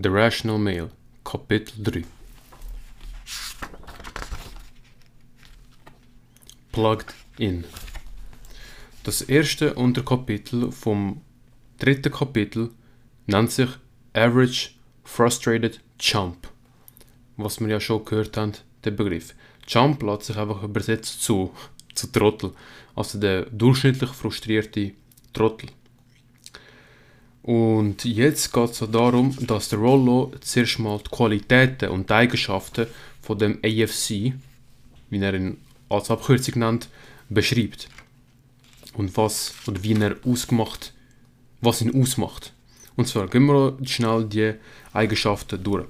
The Rational Male, Kapitel 3. Plugged in. Das erste Unterkapitel vom dritten Kapitel nennt sich Average Frustrated Chump. Was wir ja schon gehört haben, der Begriff. Chump lässt sich einfach übersetzt zu, zu Trottel. Also der durchschnittlich frustrierte Trottel. Und jetzt geht es darum, dass der Rollo zuerst mal die Qualitäten und die Eigenschaften von dem AFC, wie er ihn als Abkürzung nennt, beschreibt. Und was oder wie er ausgemacht, was ihn ausmacht. Und zwar gehen wir schnell die Eigenschaften durch.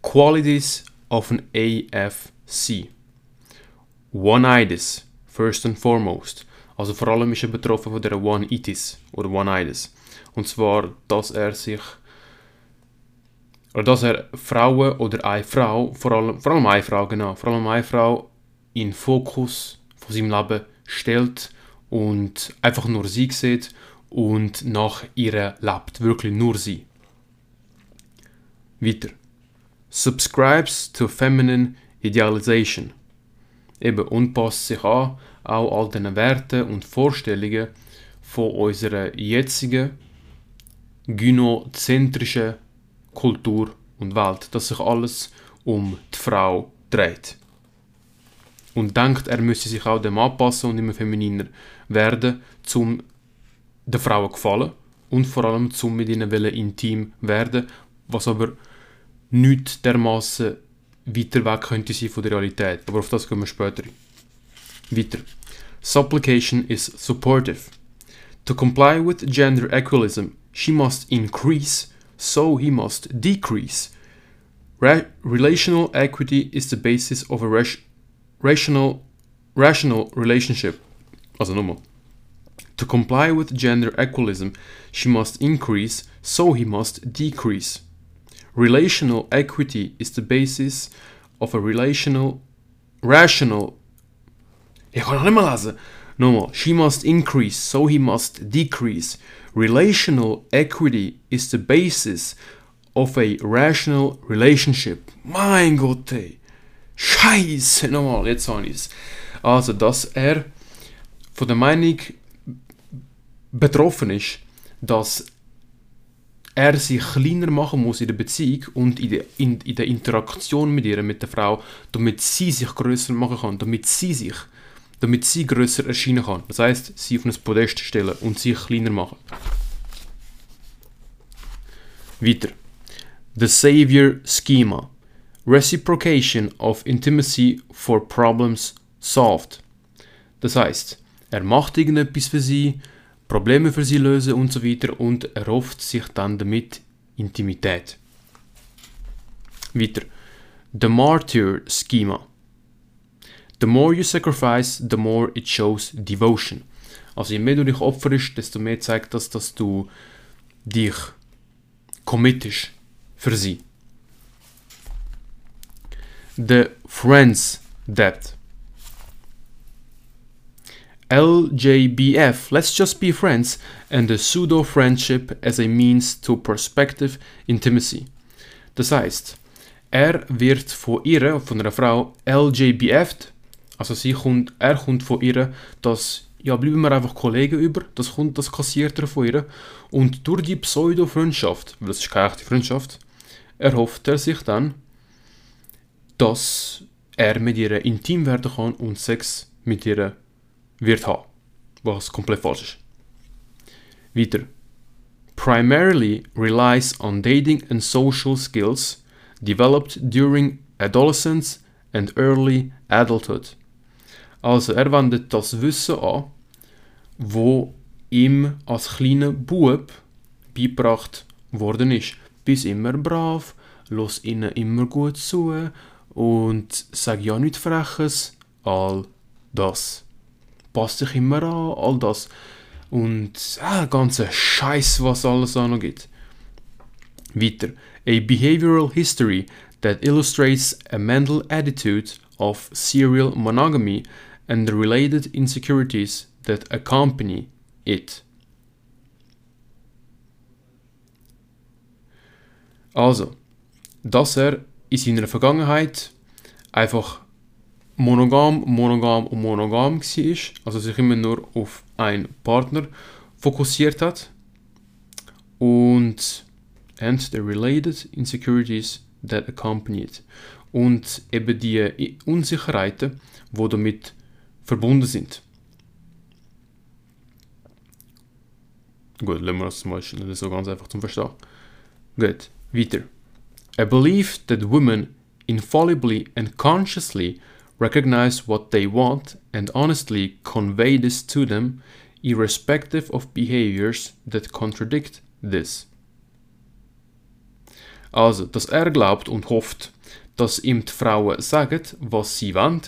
Qualities of an AFC. One-itis, first and foremost. Also vor allem ist er betroffen von der One-itis oder One-itis. Und zwar, dass er sich oder dass er Frauen oder eine Frau, vor allem, vor allem eine Frau, genau, vor allem eine Frau in den Fokus von seinem Leben stellt und einfach nur sie sieht und nach ihr lebt, wirklich nur sie. Weiter. Subscribes to feminine idealization. Eben, und passt sich an, auch all den Werten und Vorstellungen von unserer jetzigen gynozentrischen Kultur und Welt, dass sich alles um die Frau dreht. Und denkt, er müsse sich auch dem anpassen und immer femininer werden, um den Frauen gefallen und vor allem zum mit ihnen intim werden, was aber nicht dermaßen weiter weg könnte sein von der Realität. Aber auf das kommen wir später. Weiter. Supplication is supportive. To comply with gender equalism, she must increase, so he must decrease. Ra relational equity is the basis of a rational, rational relationship. Nochmal. To comply with gender equalism, she must increase, so he must decrease. Relational equity is the basis of a relational, rational. Noch nicht Nochmal. She must increase, so he must decrease. Relational equity is the basis of a rational relationship. Mein Gott, ey. Scheiße, nochmal, jetzt habe ich es. Also, dass er von der Meinung betroffen ist, dass er sich kleiner machen muss in der Beziehung und in der, in, in der Interaktion mit ihr, mit der Frau, damit sie sich größer machen kann, damit sie sich, damit sie größer erscheinen kann. Das heißt, sie auf ein Podest stellen und sich kleiner machen. Weiter. The Savior Schema. Reciprocation of Intimacy for Problems Solved. Das heißt, er macht irgendetwas für sie, Probleme für sie lösen und so weiter und erhofft sich dann damit Intimität. Weiter. The Martyr Schema. The more you sacrifice, the more it shows devotion. Also je mehr du dich opferst, desto mehr zeigt das, dass du dich committest für sie. The Friends Debt. LJBF, let's just be friends, and the pseudo friendship as a means to prospective intimacy. Das heißt, er wird von ihr, von einer Frau, LJBF, also sie kommt, er kommt von ihr, dass, ja, bleiben wir einfach Kollegen über, das kommt, das kassiert er von ihr, und durch die Pseudo-Freundschaft, weil das ist keine echte Freundschaft, erhofft er sich dann, dass er mit ihr intim werden kann und Sex mit ihr wird haben. Was komplett falsch ist. Weiter. Primarily relies on dating and social skills developed during adolescence and early adulthood. Also er wendet das Wissen an, wo ihm als kleiner Bub beigebracht worden ist. Bist immer brav, los ihnen immer gut zu und sag ja nichts Freches, all das passt sich immer an, all das. Und ah, ganze Scheiß, was alles auch noch gibt. Weiter. A behavioral history that illustrates a mental attitude of serial monogamy and the related insecurities that accompany it. Also, dass er in seiner Vergangenheit einfach monogam, monogam und monogam war, also sich immer nur auf einen Partner fokussiert hat und and the related insecurities that accompany it und eben die Unsicherheiten, die damit verbunden sind. Gut, lassen wir das mal nicht so ganz einfach zum Verstehen. Gut, weiter. I believe that women infallibly and consciously recognize what they want and honestly convey this to them, irrespective of behaviors that contradict this. Also, dass er glaubt und hofft, dass ihm die Frauen sagen, was sie wollen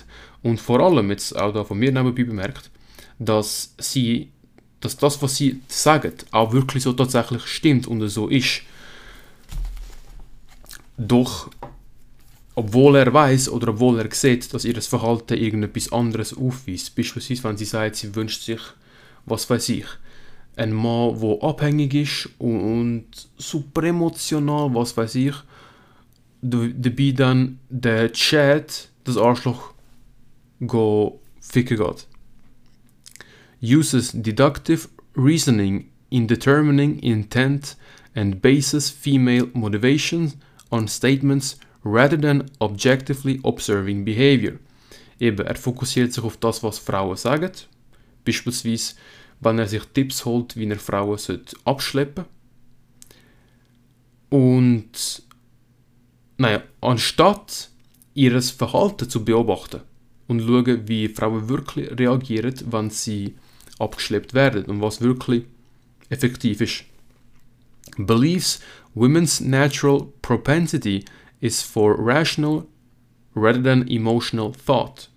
und vor allem, jetzt auch da von mir nebenbei bemerkt, dass sie, dass das, was sie sagen, auch wirklich so tatsächlich stimmt und so ist. Doch, obwohl er weiß oder obwohl er sieht, dass ihr Verhalten irgendetwas anderes aufweist, beispielsweise wenn sie sagt, sie wünscht sich, was weiß ich, ein Mann, der abhängig ist und, und super emotional, was weiß ich, dabei dann der Chat, das Arschloch, go geht. Uses deductive reasoning in determining intent and bases female motivation on statements rather than objectively observing behavior. Eben, er fokussiert sich auf das, was Frauen sagen. Beispielsweise, wenn er sich Tipps holt, wie er Frauen abschleppen. Und naja, anstatt ihres Verhalten zu beobachten und schauen, wie Frauen wirklich reagieren, wenn sie abgeschleppt werden und was wirklich effektiv ist. Believes women's natural propensity is for rational rather than emotional thought.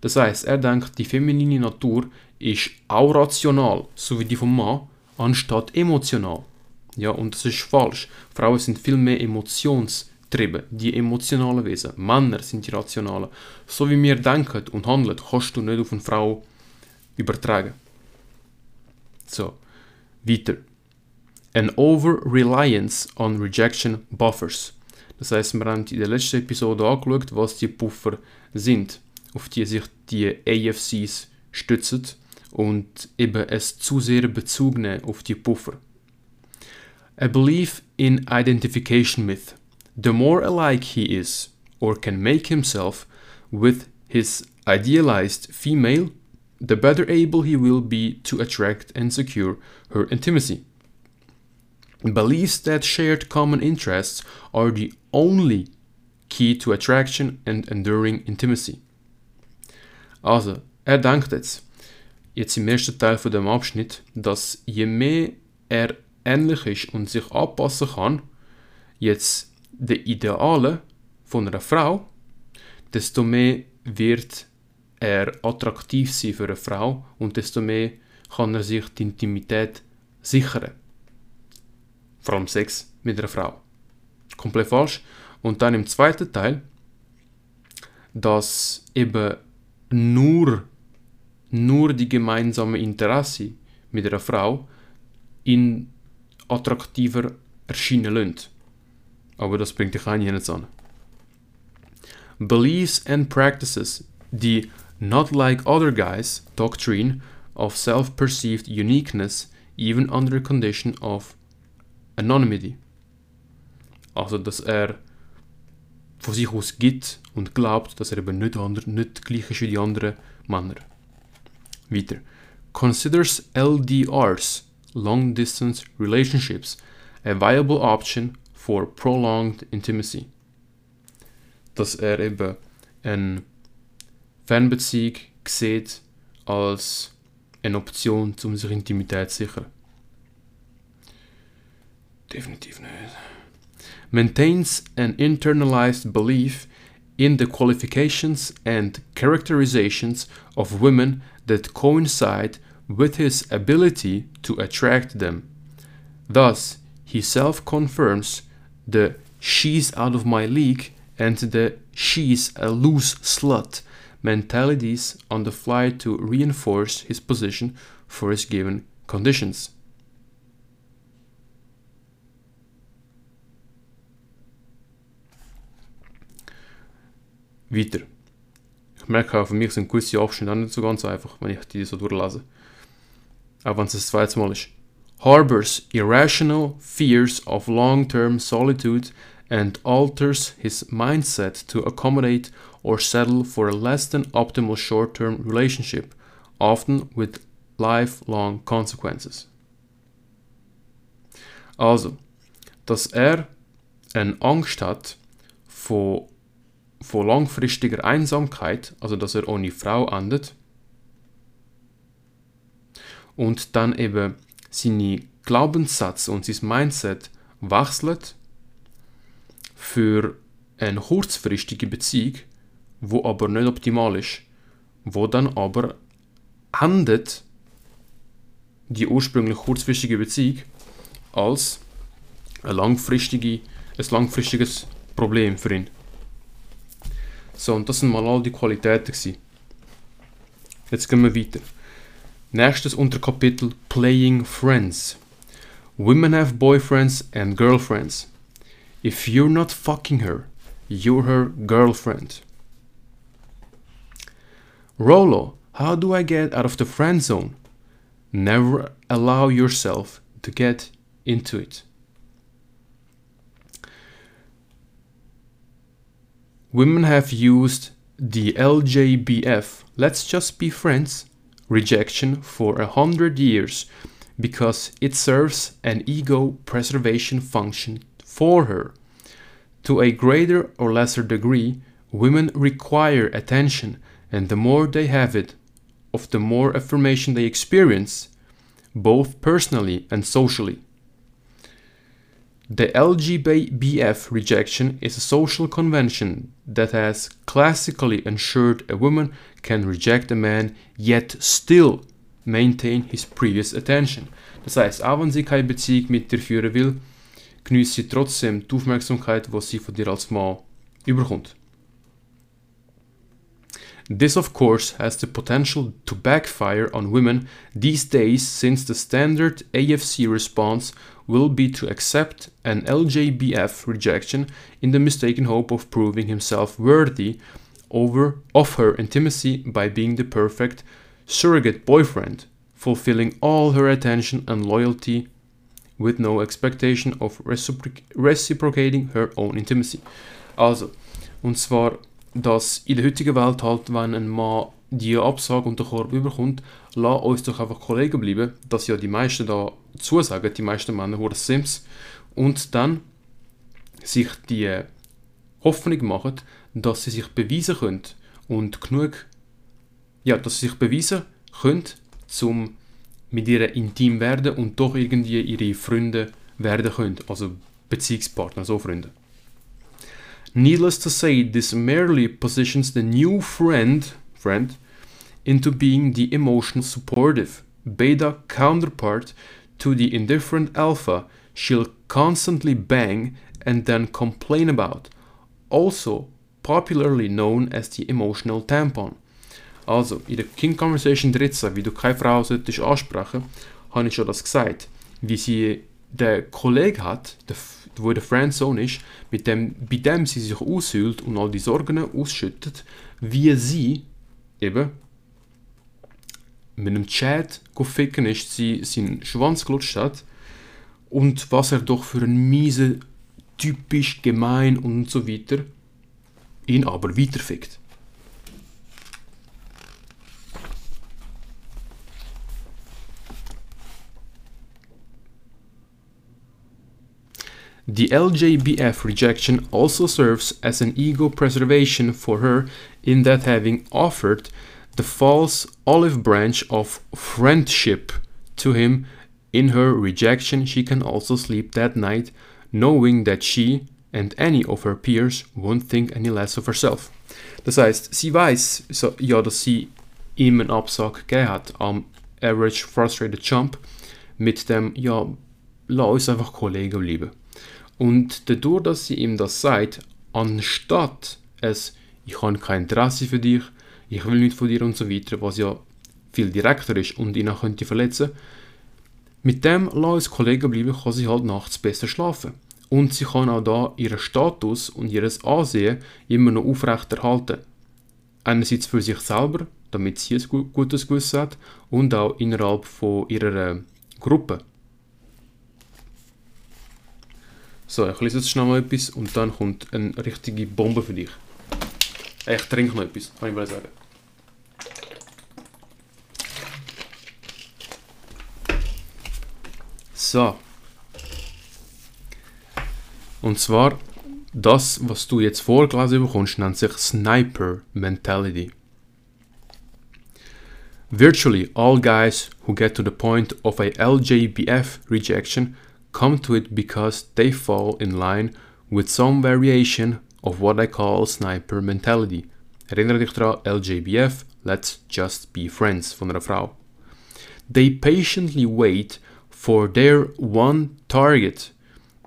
Das heißt, er denkt, die feminine Natur ist auch rational, so wie die vom Mann, anstatt emotional. Ja, und das ist falsch. Frauen sind viel mehr emotionstrieben, die emotionalen Wesen. Männer sind die rationalen. So wie wir denken und handeln, kannst du nicht auf eine Frau übertragen. So, weiter. An over-reliance on rejection buffers. Das heißt, wir haben in der letzten Episode angeschaut, was die Buffer sind, auf die sich die AFCs stützen und eben es zu sehr Bezug nehmen auf die Buffer. A belief in identification myth. The more alike he is, or can make himself, with his idealized female, the better able he will be to attract and secure her intimacy. Beliefs that shared common interests are the only key to attraction and enduring intimacy. Also, er denkt jetzt, jetzt im ersten Teil von dem Abschnitt, dass je mehr er ähnlich ist und sich anpassen kann, jetzt der Ideale von einer Frau, desto mehr wird er attraktiv sein für eine Frau und desto mehr kann er sich die Intimität sichern. Vor allem Sex mit einer Frau. Komplett falsch. Und dann im zweiten Teil, dass eben nur, nur die gemeinsame Interesse mit einer Frau in attraktiver erscheinen lassen. Aber das bringt dich eigentlich nicht an. Beliefs and practices, the not like other guys doctrine of self-perceived uniqueness even under condition of anonymity. Also, dass er von sich aus gibt und glaubt, dass er eben nicht, andre, nicht gleich ist wie die anderen Männer. Weiter. Considers LDRs long distance relationships a viable option for prolonged intimacy. Dass er eben eine Fernbeziehung sieht als eine Option, um sich Intimität zu sichern. Definitiv nicht. Maintains an internalized belief in the qualifications and characterizations of women that coincide with his ability to attract them. Thus, he self confirms the she's out of my league and the she's a loose slut mentalities on the fly to reinforce his position for his given conditions. Weiter. Ich merke auch, für mich sind gewisse Abschnitte auch nicht so ganz einfach, wenn ich die so durchlese. Auch wenn es das zweite Mal ist. Harbors irrational fears of long-term solitude and alters his mindset to accommodate or settle for a less than optimal short-term relationship, often with lifelong consequences. Also, dass er eine Angst hat vor, vor langfristiger Einsamkeit, also dass er ohne Frau endet, und dann eben seine Glaubenssätze und sein Mindset wechselt für eine kurzfristige Beziehung, wo aber nicht optimal ist, wo dann aber endet die ursprünglich kurzfristige Beziehung als eine langfristige, ein langfristiges Problem für ihn. So, und das sind mal all die Qualitäten. Jetzt gehen wir weiter. Nächstes Unterkapitel Playing Friends. Women have boyfriends and girlfriends. If you're not fucking her, you're her girlfriend. Rolo, how do I get out of the friend zone? Never allow yourself to get into it. Women have used the LJBF, let's just be friends, rejection for a hundred years because it serves an ego preservation function for her. To a greater or lesser degree, women require attention, and the more they have it, of the more affirmation they experience, both personally and socially. The LGBF rejection is a social convention that has classically ensured a woman can reject a man yet still maintain his previous attention. Das heißt, auch wenn sie keine Beziehung mit dir führen will, genießt sie trotzdem die Aufmerksamkeit, die sie von dir als Mann überkommt. This, of course, has the potential to backfire on women these days since the standard AFC response will be to accept an LJBF rejection in the mistaken hope of proving himself worthy over of her intimacy by being the perfect surrogate boyfriend, fulfilling all her attention and loyalty with no expectation of recipro reciprocating her own intimacy. Also, und zwar dass in der heutigen Welt halt, wenn ein Mann die Absage und den Korb überkommt, lass uns doch einfach Kollegen bleiben, dass ja die meisten da zusagen, die meisten Männer wurden Sims, und dann sich die Hoffnung machen, dass sie sich beweisen können und genug, ja, dass sie sich beweisen können, um mit ihr intim werden und doch irgendwie ihre Freunde werden können, also Beziehungspartner, so Freunde. Needless to say, this merely positions the new friend, friend into being the emotional supportive beta counterpart to the indifferent alpha she'll constantly bang and then complain about, also popularly known as the emotional tampon. Also, in der King Conversation 13, wie du keine Frau solltest ansprechen, habe ich schon das gesagt. Wie sie der Kollege hat, der, wo der Friendzone ist, mit dem, bei dem sie sich aushüllt und all die Sorgen ausschüttet, wie sie eben mit einem Chat ficken ist, sie seinen Schwanz gelutscht hat und was er doch für ein miese, typisch gemein und so weiter ihn aber weiterfickt. The LJBF rejection also serves as an ego preservation for her in that having offered the false olive branch of friendship to him in her rejection she can also sleep that night knowing that she and any of her peers won't think any less of herself. Das heißt, sie weiß so, ja, dass sie ihm einen Absag gegeben hat am Average Frustrated Jump mit dem, ja, lass uns einfach Kollegen bleiben. Und dadurch, dass sie ihm das sagt, anstatt es, ich habe kein Interesse für dich, ich will nicht von dir und so weiter, was ja viel direkter ist und ihn auch könnte verletzen, mit dem lass uns Kollegen bleiben, kann sie halt nachts besser schlafen. Und sie kann auch da ihren Status und ihr Ansehen immer noch aufrechterhalten. Einerseits für sich selber, damit sie ein gutes Gewissen hat, und auch innerhalb von ihrer äh, Gruppe. So, ich lese jetzt schnell mal etwas und dann kommt eine richtige Bombe für dich. Ich trinke noch etwas, kann ich sagen. So. Und zwar, das, was du jetzt vorgelesen bekommst, nennt sich Sniper Mentality. Virtually all guys who get to the point of a LJBF rejection come to it because they fall in line with some variation of what I call sniper mentality. Erinnere dich daran, LJBF, let's just be friends von einer Frau. They patiently wait for their one target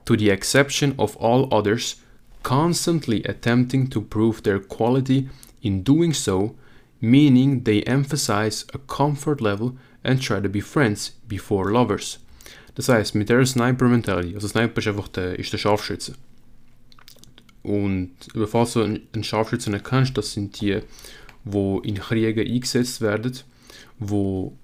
to the exception of all others, constantly attempting to prove their quality in doing so, meaning they emphasize a comfort level and try to be friends before lovers. Das heißt, mit der Sniper Mentality, also Sniper ist einfach der, ist der Scharfschütze. Und falls du einen Scharfschützen nicht kennst, das sind die, eh, die in Kriegen eingesetzt werden, wo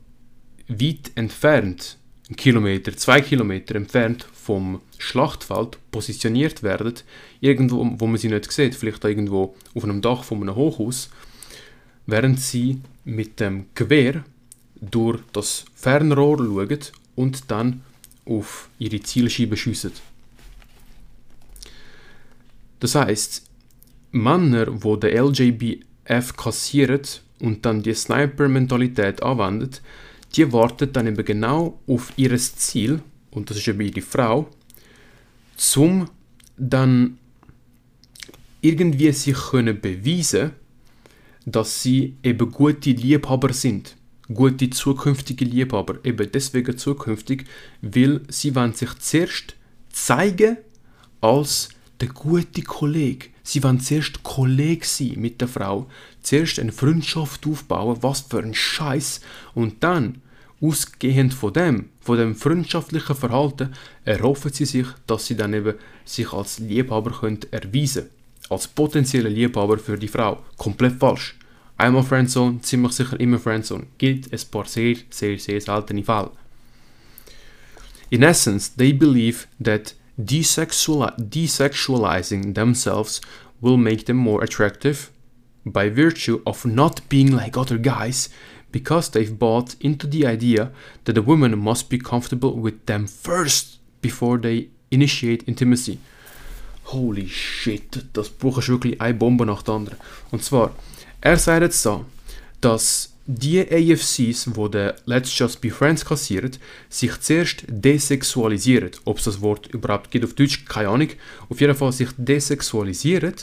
weit entfernt einen Kilometer, zwei Kilometer entfernt vom Schlachtfeld positioniert werden, irgendwo, wo man sie nicht sieht, vielleicht irgendwo auf einem Dach von einem Hochhaus, während sie mit dem Gewehr durch das Fernrohr schauen und dann auf ihre Zielscheibe schiessen. Das heißt, Männer, die den LJBF kassieren und dann die Sniper-Mentalität anwenden, die wartet dann eben genau auf ihr Ziel, und das ist eben ihre Frau, zum dann irgendwie sich können beweisen, dass sie eben gute Liebhaber sind, gute zukünftige Liebhaber, eben deswegen zukünftig, weil sie wollen sich zuerst zeigen als der gute Kollege. Sie wollen zuerst Kollege sein mit der Frau, zuerst eine Freundschaft aufbauen, was für ein Scheiß, und dann Ausgehend von dem, von dem freundschaftlichen Verhalten, erhoffen sie sich, dass sie dann eben sich als Liebhaber können erweisen Als potenzieller Liebhaber für die Frau. Komplett falsch. Einmal Friendzone, ziemlich sicher immer Friendzone. Gilt ein paar sehr, sehr, sehr seltene Fälle. In essence, they believe that desexualizing themselves will make them more attractive by virtue of not being like other guys because they've bought into the idea that a woman must be comfortable with them first before they initiate intimacy. Holy shit, das Buch ist wirklich eine Bombe nach der anderen. Und zwar, er sagt jetzt so, dass die AFCs, wo der Let's Just Be Friends kassieren, sich zuerst desexualisieren. Ob es das Wort überhaupt gibt auf Deutsch, keine Ahnung. Auf jeden Fall sich desexualisieren,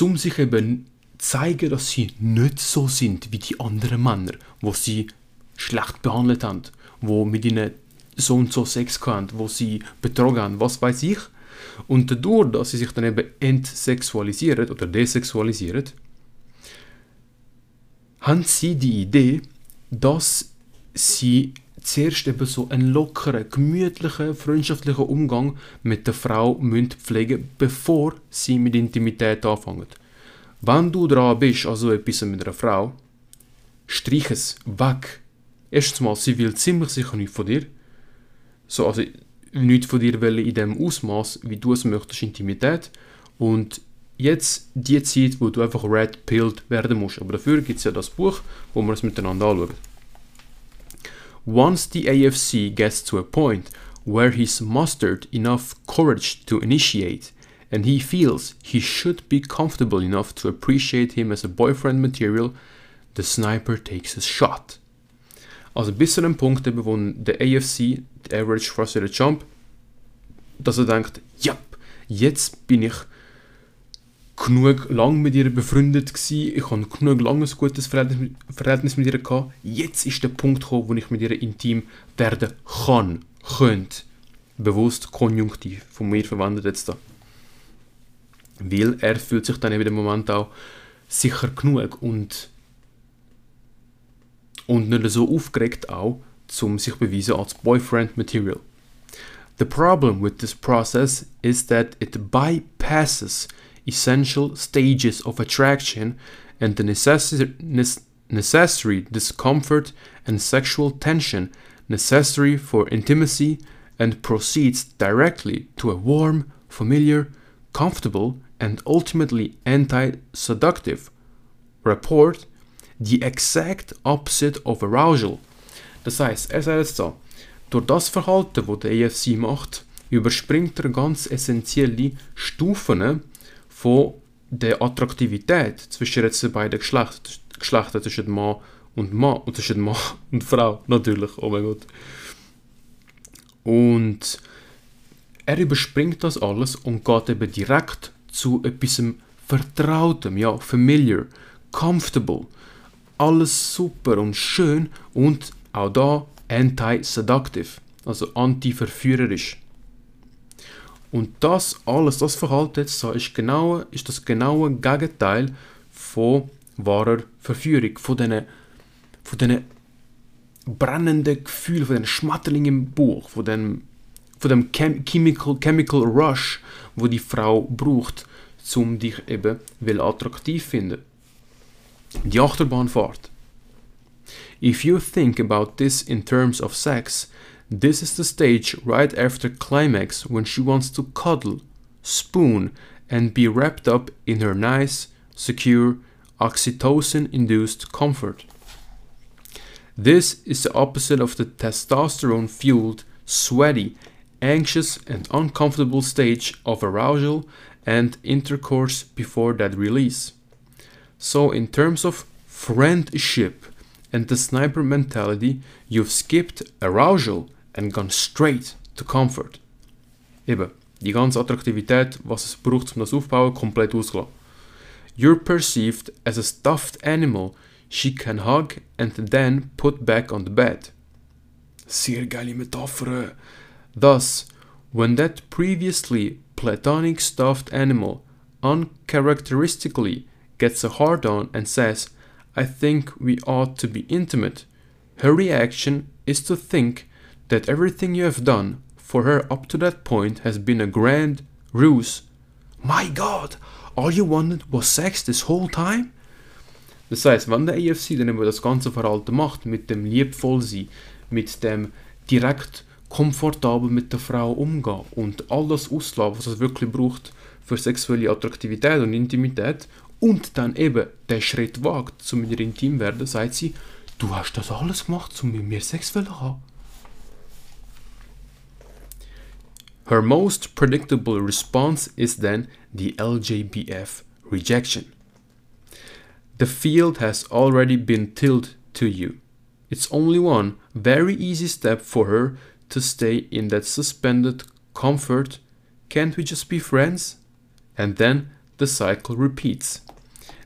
um sich eben zeigen, dass sie nicht so sind wie die anderen Männer, wo sie schlecht behandelt haben, wo mit ihnen so und so Sex hatten, wo sie betrogen haben, was weiß ich. Und dadurch, dass sie sich dann eben entsexualisieren oder desexualisieren, haben sie die Idee, dass sie zuerst eben so einen lockeren, gemütlichen, freundschaftlichen Umgang mit der Frau müssen pflegen bevor sie mit Intimität anfangen. Wenn du dran bist, also etwas mit einer Frau, strich es weg. Erstens mal, sie will ziemlich sicher nichts von dir. So, also nichts von dir will in dem Ausmaß, wie du es möchtest, Intimität. Und jetzt die Zeit, wo du einfach red-pilled werden musst. Aber dafür gibt es ja das Buch, wo wir es miteinander anschauen. Once the AFC gets to a point where he's mustered enough courage to initiate, and he feels he should be comfortable enough to appreciate him as a boyfriend material, the sniper takes a shot. Also bis zu dem Punkt, wo der AFC, der Average Frustrated Jump, dass er denkt, ja, jetzt bin ich genug lang mit ihr befreundet gewesen, ich habe genug lang ein gutes Verhältnis, Verhältnis mit ihr gehabt, jetzt ist der Punkt gekommen, wo ich mit ihr intim werden kann, könnte. Bewusst Konjunktiv, von mir verwendet jetzt da. Weil er fühlt sich dann eben im Moment auch sicher genug und, und nicht so aufgeregt auch, um sich beweisen als Boyfriend Material. The problem with this process is that it bypasses essential stages of attraction and the nes- necessary discomfort and sexual tension necessary for intimacy and proceeds directly to a warm, familiar, comfortable, and ultimately anti seductive rapport, the exact opposite of arousal. Das heißt, er sagt jetzt so, durch das Verhalten, das der AFC macht, überspringt er ganz essentielle Stufen von der Attraktivität zwischen jetzt beiden Geschlechtern, Geschlechter zwischen Mann und Mann und zwischen Mann und Frau, natürlich, oh mein Gott. Und er überspringt das alles und geht eben direkt zu etwas Vertrautem, ja, familiar, comfortable, alles super und schön und auch da anti-seductive, also anti-verführerisch. Und das alles, das Verhalten jetzt so, ist, genau, ist das genaue Gegenteil von wahrer Verführung, von diesen, von brennenden Gefühlen, von den Schmetterlingen im Bauch, von dem, von dem Chem Chemical, Chemical Rush, wo die Frau braucht, um dich eben will attraktiv finden. Die Achterbahnfahrt. If you think about this in terms of sex, this is the stage right after climax when she wants to cuddle, spoon, and be wrapped up in her nice, secure, oxytocin induced comfort. This is the opposite of the testosterone fueled, sweaty, anxious, and uncomfortable stage of arousal and intercourse before that release. So, in terms of friendship and the sniper mentality, you've skipped arousal and gone straight to comfort. Eben, die ganze Attraktivität, was es braucht, um das aufzubauen, komplett ausgelassen. You're perceived as a stuffed animal she can hug and then put back on the bed. Sehr geile Metapher. Thus, when that previously platonic stuffed animal uncharacteristically gets a hard on and says, I think we ought to be intimate, her reaction is to think that everything you have done for her up to that point has been a grand ruse. My God, all you wanted was sex this whole time? Das heißt, wenn der AFC dann über das ganze Verhalten macht, mit dem liebvoll sein, mit dem direkt komfortabel mit der Frau umgehen und all das auslassen, was es wirklich braucht für sexuelle Attraktivität und Intimität und dann eben den Schritt wagt, zu mir intim werden, sagt sie, du hast das alles gemacht, um mit mir Sex zu haben. Her most predictable response is then the LJBF rejection. The field has already been tilled to you. It's only one very easy step for her to stay in that suspended comfort. Can't we just be friends? And then the cycle repeats.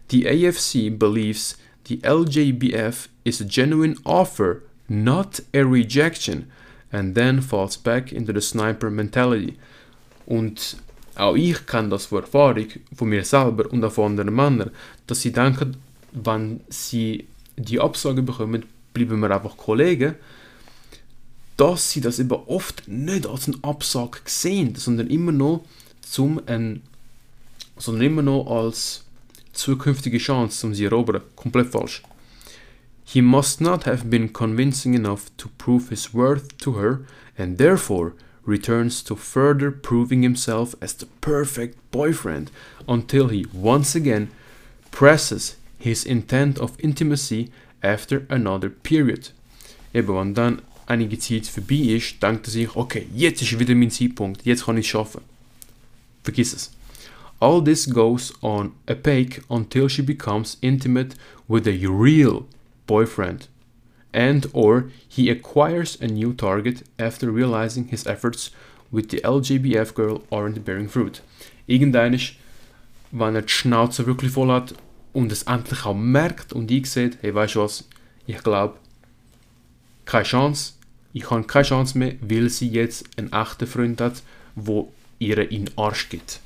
The AFC believes the LJBF is a genuine offer, not a rejection, and then falls back into the sniper mentality. Und auch ich kenne das von Erfahrung von mir selber und auch von anderen Männern, dass sie denken, wenn sie die Absage bekommen, bleiben wir einfach Kollegen, dass sie das eben oft nicht als eine Absage sehen, sondern immer noch zum ein, sondern immer noch als zukünftige Chance, um sie erobern. Komplett falsch. He must not have been convincing enough to prove his worth to her, and therefore returns to further proving himself as the perfect boyfriend until he once again presses his intent of intimacy after another period. Eben, wenn dann einige Zeit vorbei ist, denkt er sich, okay, jetzt ist wieder mein Zeitpunkt, jetzt kann ich schaffen. Vergiss es. All this goes on opaque until she becomes intimate with a real boyfriend and or he acquires a new target after realizing his efforts with the LGBF girl aren't bearing fruit. Irgendein ist, wenn er die Schnauze wirklich voll hat und es endlich auch merkt und einsieht, hey, weißt du was, ich glaube, keine Chance, ich habe keine Chance mehr, weil sie jetzt einen echten Freund hat, wo ihr in den Arsch gibt.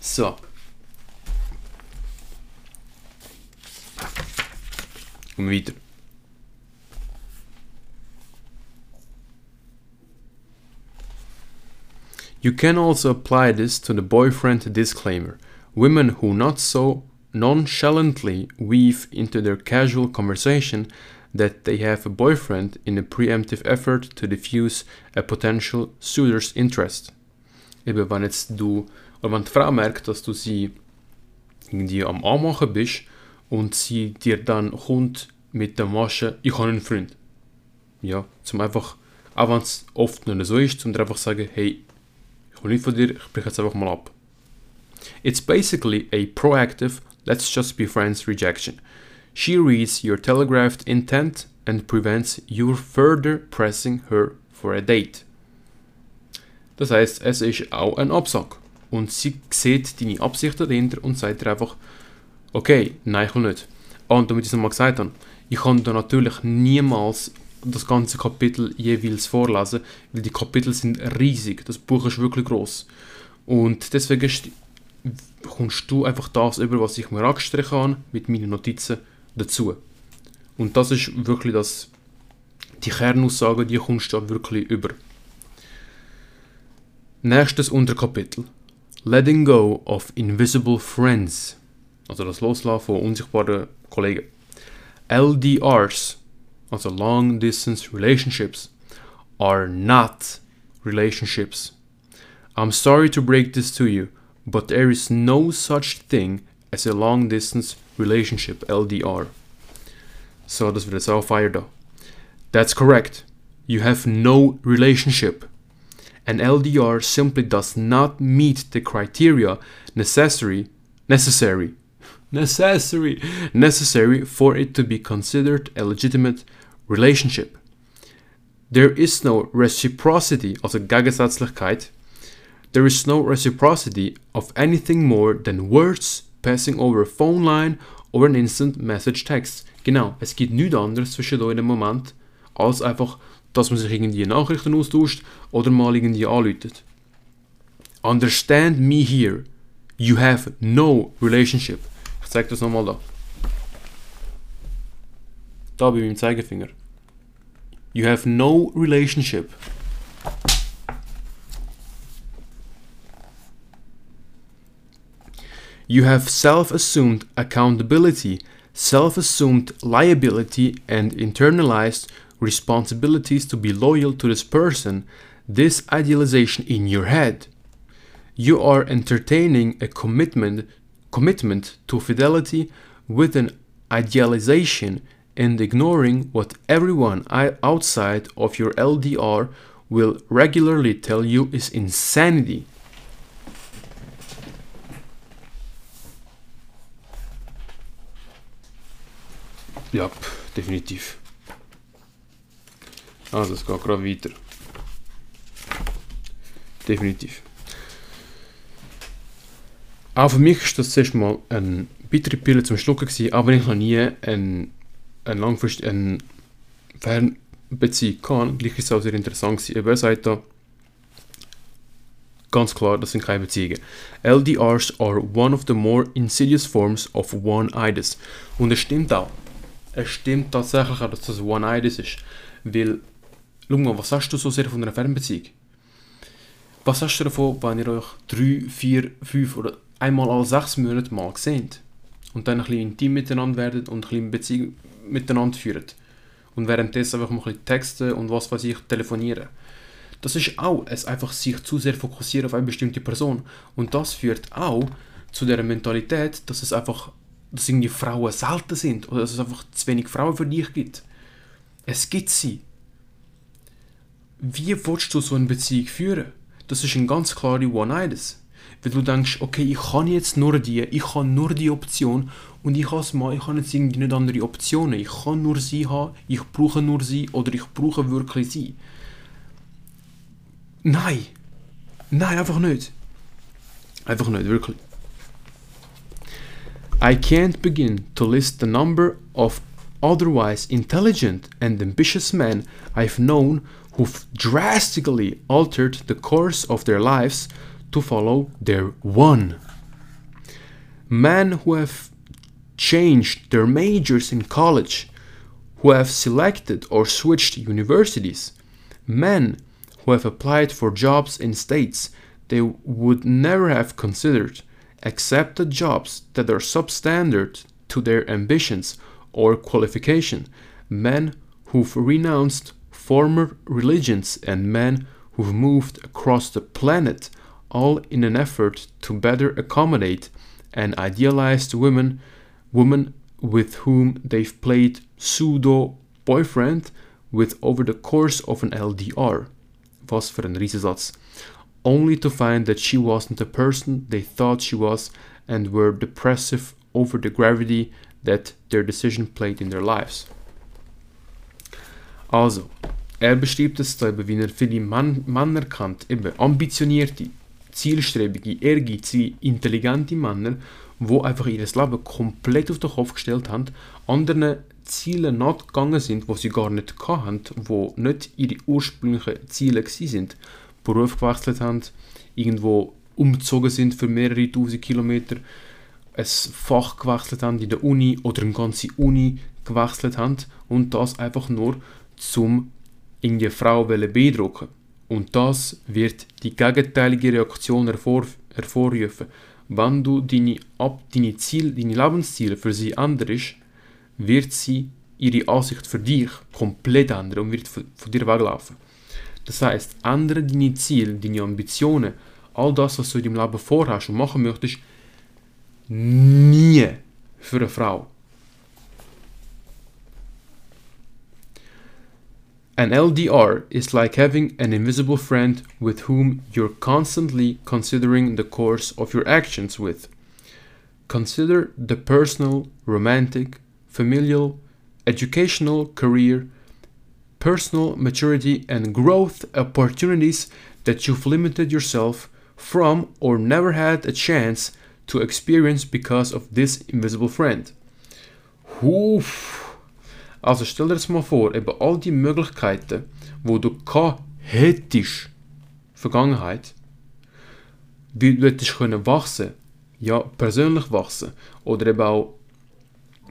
So. Und weiter. You can also apply this to the boyfriend disclaimer. Women who not so nonchalantly weave into their casual conversation that they have a boyfriend in a preemptive effort to diffuse a potential suitor's interest. Eben, wenn jetzt du, oder wenn die Frau merkt, dass du sie irgendwie am Anmachen bist und sie dir dann kommt mit der Masche, ich habe einen Freund. Ja, zum einfach, auch wenn es oft nicht so ist, zum einfach sagen, hey, nicht von dir, ich brich jetzt einfach mal ab. It's basically a proactive, let's just be friends rejection. She reads your telegraphed intent and prevents you further pressing her for a date. Das heißt, es ist auch ein Absag. Und sie sieht deine Absichten dahinter und sagt dir einfach, okay, nein, ich will nicht. Ah, und damit ich es nochmal gesagt habe, ich kann da natürlich niemals das ganze Kapitel jeweils vorlesen, weil die Kapitel sind riesig. Das Buch ist wirklich groß. Und deswegen kommst du einfach das über, was ich mir angestrichen habe, mit meinen Notizen dazu. Und das ist wirklich das, die Kernaussage, die kommst du wirklich über. Nächstes Unterkapitel. Letting go of invisible friends. Also das Loslassen von unsichtbaren Kollegen. LDRs, also Long Distance Relationships, are not relationships. I'm sorry to break this to you, but there is no such thing as a long distance relationship, LDR. So, wird jetzt auch Fire da. That's correct. You have no relationship. An LDR simply does not meet the criteria necessary necessary necessary necessary for it to be considered a legitimate relationship. There is no reciprocity, also Gegensätzlichkeit. There is no reciprocity of anything more than words passing over a phone line or an instant message text. Genau, es gibt nichts anderes zwischen euch im Moment, als einfach, dass man sich irgendwie Nachrichten austauscht oder mal irgendwie anläutet. Understand me here. You have no relationship. Ich zeige das nochmal da. Da bei meinem Zeigefinger. You have no relationship. You have self assumed accountability, self assumed liability, and internalized responsibilities to be loyal to this person, this idealization in your head. You are entertaining a commitment commitment to fidelity with an idealization and ignoring what everyone outside of your LDR will regularly tell you is insanity. Ja, definitiv. Also es geht gerade weiter. Definitiv. Auch für mich ist das zuerst mal eine bittere Pille zum Schlucken gewesen, aber ich noch nie eine, eine langfristige eine Fernbeziehung hatte. Gleich ist es auch sehr interessant gewesen. Sagt da, ganz klar, das sind keine Beziehungen. LDRs are one of the more insidious forms of one-itis. Und es stimmt auch. Es stimmt tatsächlich auch, dass das One-Itis ist. Weil, schau mal, was hast du so sehr von einer Fernbeziehung? Was hast du davon, wenn ihr euch drei, vier, fünf oder einmal alle sechs Monate mal seht? Und dann ein bisschen intim miteinander werdet und ein bisschen Beziehung miteinander führt. Und währenddessen einfach mal ein bisschen texten und was weiß ich, telefonieren. Das ist auch es einfach sich zu sehr fokussieren auf eine bestimmte Person. Und das führt auch zu der Mentalität, dass es einfach dass irgendwie Frauen selten sind oder dass es einfach zu wenig Frauen für dich gibt. Es gibt sie. Wie willst du so eine Beziehung führen? Das ist ein ganz klare One-Itis. Weil du denkst, okay, ich kann jetzt nur die, ich kann nur die Option und ich habe mal, ich habe jetzt irgendwie nicht andere Optionen. Ich kann nur sie haben, ich brauche nur sie oder ich brauche wirklich sie. Nein. Nein, einfach nicht. Einfach nicht, wirklich. I can't begin to list the number of otherwise intelligent and ambitious men I've known who've drastically altered the course of their lives to follow their one. Men who have changed their majors in college, who have selected or switched universities, men who have applied for jobs in states they would never have considered, accepted jobs that are substandard to their ambitions or qualification, men who've renounced former religions, and men who've moved across the planet, all in an effort to better accommodate an idealized woman, woman with whom they've played pseudo boyfriend with over the course of an LDR. Was ein Riesensatz. Only to find that she wasn't the person they thought she was and were depressive over the gravity that their decision played in their lives. Also, er beschreibt es da wie er viele Mann, Männer kennt, eben ambitionierte, zielstrebige, ehrgeizige, intelligente Männer, wo einfach ihr Leben komplett auf den Kopf gestellt haben, anderen Ziele nachgegangen sind, wo sie gar nicht hatten, wo nicht ihre ursprünglichen Ziele sind, Beruf gewechselt haben, irgendwo umgezogen sind für mehrere tausend Kilometer, ein Fach gewechselt haben in der Uni oder eine ganze Uni gewechselt haben und das einfach nur zum irgendeine Frau beeindrucken Und das wird die gegenteilige Reaktion hervor, hervorrufen. Wenn du deine, ab, deine, Ziel, deine Lebensziele für sie änderst, wird sie ihre Ansicht für dich komplett ändern und wird von, dir weglaufen. Das heißt, ändere deine Ziele, deine Ambitionen, all das, was du in deinem Leben vorhast und machen möchtest, nie für eine Frau. An LDR is like having an invisible friend with whom you're constantly considering the course of your actions with. Consider the personal, romantic, familial, educational, career, personal maturity, and growth opportunities that you've limited yourself from or never had a chance to experience because of this invisible friend. Uff. Also stell dir das mal vor, eben all die Möglichkeiten, wo du gehabt hättest, Vergangenheit, wie du hättest können wachsen, ja, persönlich wachsen, oder eben auch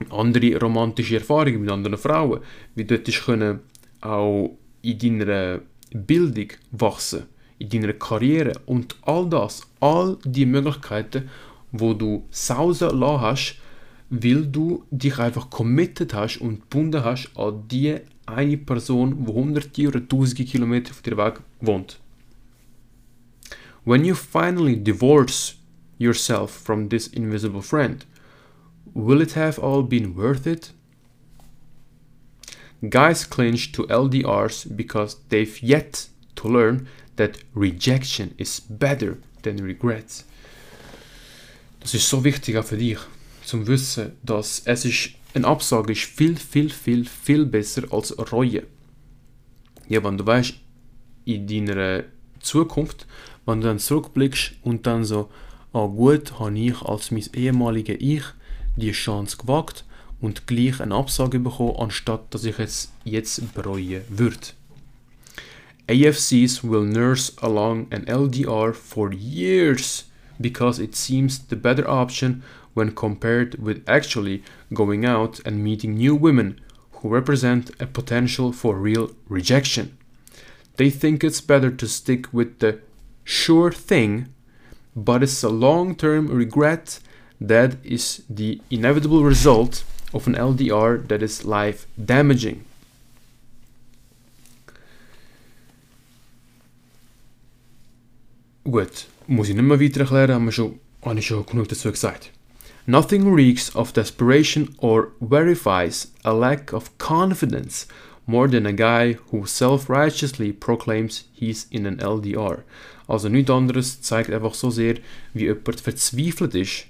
andere romantische Erfahrungen mit anderen Frauen, wie du hättest können auch in deiner Bildung wachsen, in deiner Karriere und all das, all die Möglichkeiten, wo du sausen lassen hast, weil du dich einfach committed hast und gebunden hast an die eine Person, die hunderte oder tausende Kilometer von dir weg wohnt. When you finally divorce yourself from this invisible friend, will it have all been worth it? Guys clinch to LDRs because they've yet to learn that rejection is better than regret. Das ist so wichtig auch für dich zum Wissen, dass es ist, eine Absage ist viel, viel, viel, viel besser als Reue. Ja, wenn du weißt, in deiner Zukunft, wenn du dann zurückblickst und dann so, ah gut, habe ich als mein ehemaliger Ich die Chance gewagt und gleich eine Absage bekommen, anstatt dass ich es jetzt bereuen würde. AFCs will nurse along an LDR for years because it seems the better option when compared with actually going out and meeting new women who represent a potential for real rejection. They think it's better to stick with the sure thing, but it's a long term regret that is the inevitable result of an LDR that is life damaging. Gut, muss ich nicht mehr weiter erklären, haben wir schon, schon genug dazu gesagt. Nothing reeks of desperation or verifies a lack of confidence more than a guy who self-righteously proclaims he's in an LDR. Also nichts anderes zeigt einfach so sehr, wie jemand verzweifelt ist.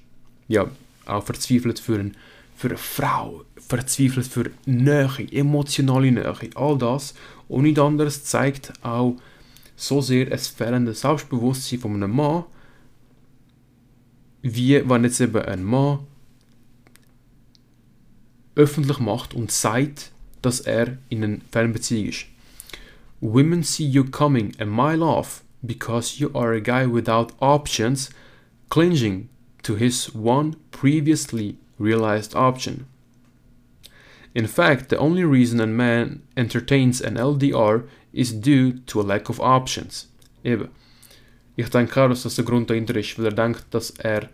Ja, auch verzweifelt für, ein, für eine Frau, verzweifelt für Nähe, emotionale Nähe, all das. Und nichts anderes zeigt auch so sehr ein fehlendes Selbstbewusstsein von einem Mann, wie wenn jetzt eben ein Mann öffentlich macht und sagt, dass er in einer Fernbeziehung ist. Women see you coming a mile off because you are a guy without options, clinging to his one previously realized option. In fact, the only reason a man entertains an LDR is due to a lack of options. Eben. Ich denke auch, dass das der Grund dahinter ist, weil er denkt, dass er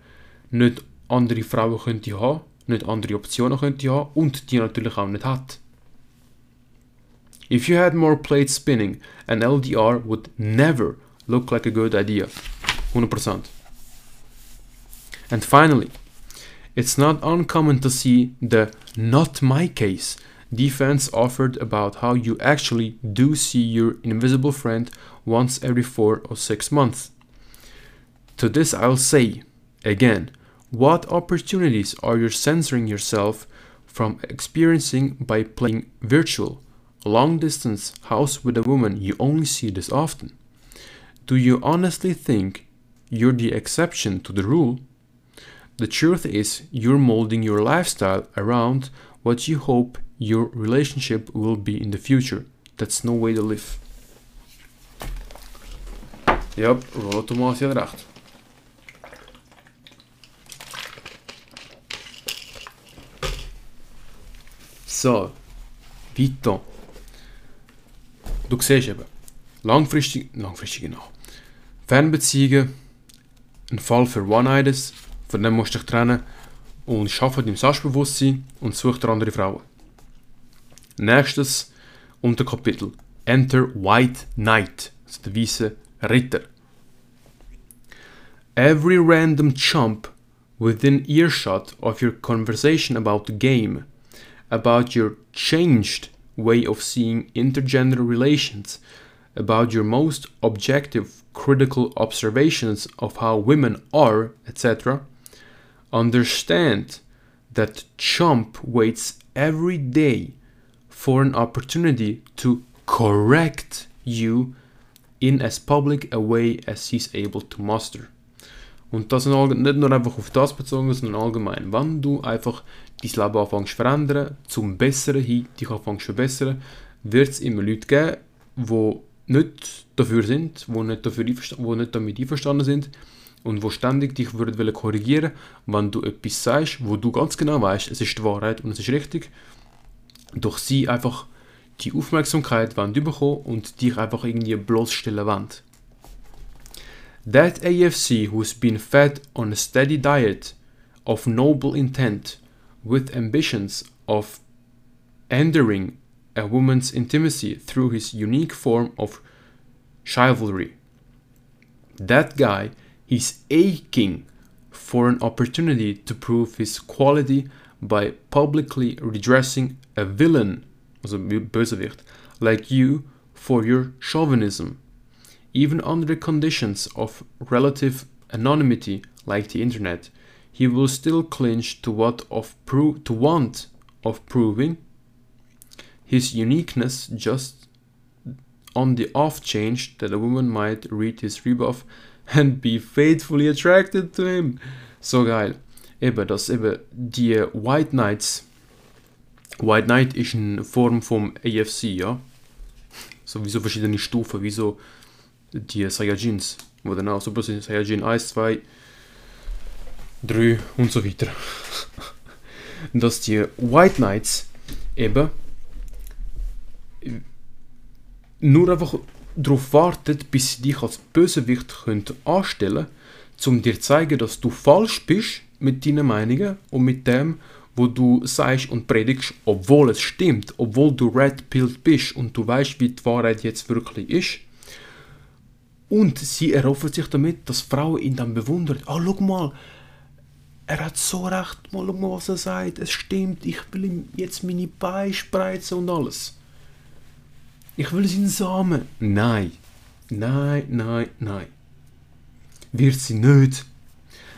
nicht andere Frauen könnte haben, nicht andere Optionen könnte haben und die natürlich auch nicht hat. If you had more plates spinning, an LDR would never look like a good idea. 100%. And finally, it's not uncommon to see the not my case defense offered about how you actually do see your invisible friend once every four or six months. To this, I'll say again what opportunities are you censoring yourself from experiencing by playing virtual, long distance house with a woman you only see this often? Do you honestly think you're the exception to the rule? The truth is, you're molding your lifestyle around what you hope your relationship will be in the future. That's no way to live. Ja, Rollo Thomas hat recht. So, weiter. Du siehst eben, langfristig, langfristig genau. Fernbeziehungen, ein Fall für One-Itis, von dem musst du dich trennen und schaffe dein Selbstbewusstsein und such dir andere Frauen. Nächstes Unterkapitel. Enter White Knight, also der weiße Ritter. Every random chump within earshot of your conversation about the game, about your changed way of seeing intergender relations, about your most objective critical observations of how women are, etc., understand that chump waits every day for an opportunity to correct you in as public a way as he's able to muster. Und das nicht nur einfach auf das bezogen, sondern allgemein. Wenn du einfach dein Leben anfängst zu verändern, zum Besseren hin, dich anfängst zu verbessern, wird es immer Leute geben, die nicht dafür sind, die nicht, dafür die nicht damit einverstanden sind und wo ständig dich würden korrigieren wenn du etwas sagst, wo du ganz genau weißt, es ist die Wahrheit und es ist richtig, durch sie einfach die Aufmerksamkeit wollen bekommen und dich einfach irgendwie bloßstellen wollen. That AFC who's been fed on a steady diet of noble intent with ambitions of entering a woman's intimacy through his unique form of chivalry. That guy, he's aching for an opportunity to prove his quality by publicly redressing a villain, also Bösewicht, like you for your chauvinism. Even under the conditions of relative anonymity like the internet, he will still clinch to what of pro- to want of proving his uniqueness just on the off chance that a woman might read his rebuff and be faithfully attracted to him. So geil. Eben, dass eben die White Knights. White Knight ist eine Form vom AFC, ja. So wie so verschiedene Stufen, wie so die Saiyajins, wo dann auch Super sind. Saiyajin 1, 2, 3 und so weiter. dass die White Knights eben nur einfach darauf wartet, bis sie dich als Bösewicht könnt anstellen um dir zu zeigen, dass du falsch bist mit deinen Meinungen und mit dem, wo du sagst und predigst, obwohl es stimmt, obwohl du red pilled bist und du weißt, wie die Wahrheit jetzt wirklich ist. Und sie erhoffen sich damit, dass Frauen ihn dann bewundern. Oh, schau mal, er hat so recht, mal, mal, was er sagt, es stimmt, ich will ihm jetzt meine Beine spreizen und alles. Ich will seinen Samen. Nein. Nein, nein, nein. Wird sie nicht.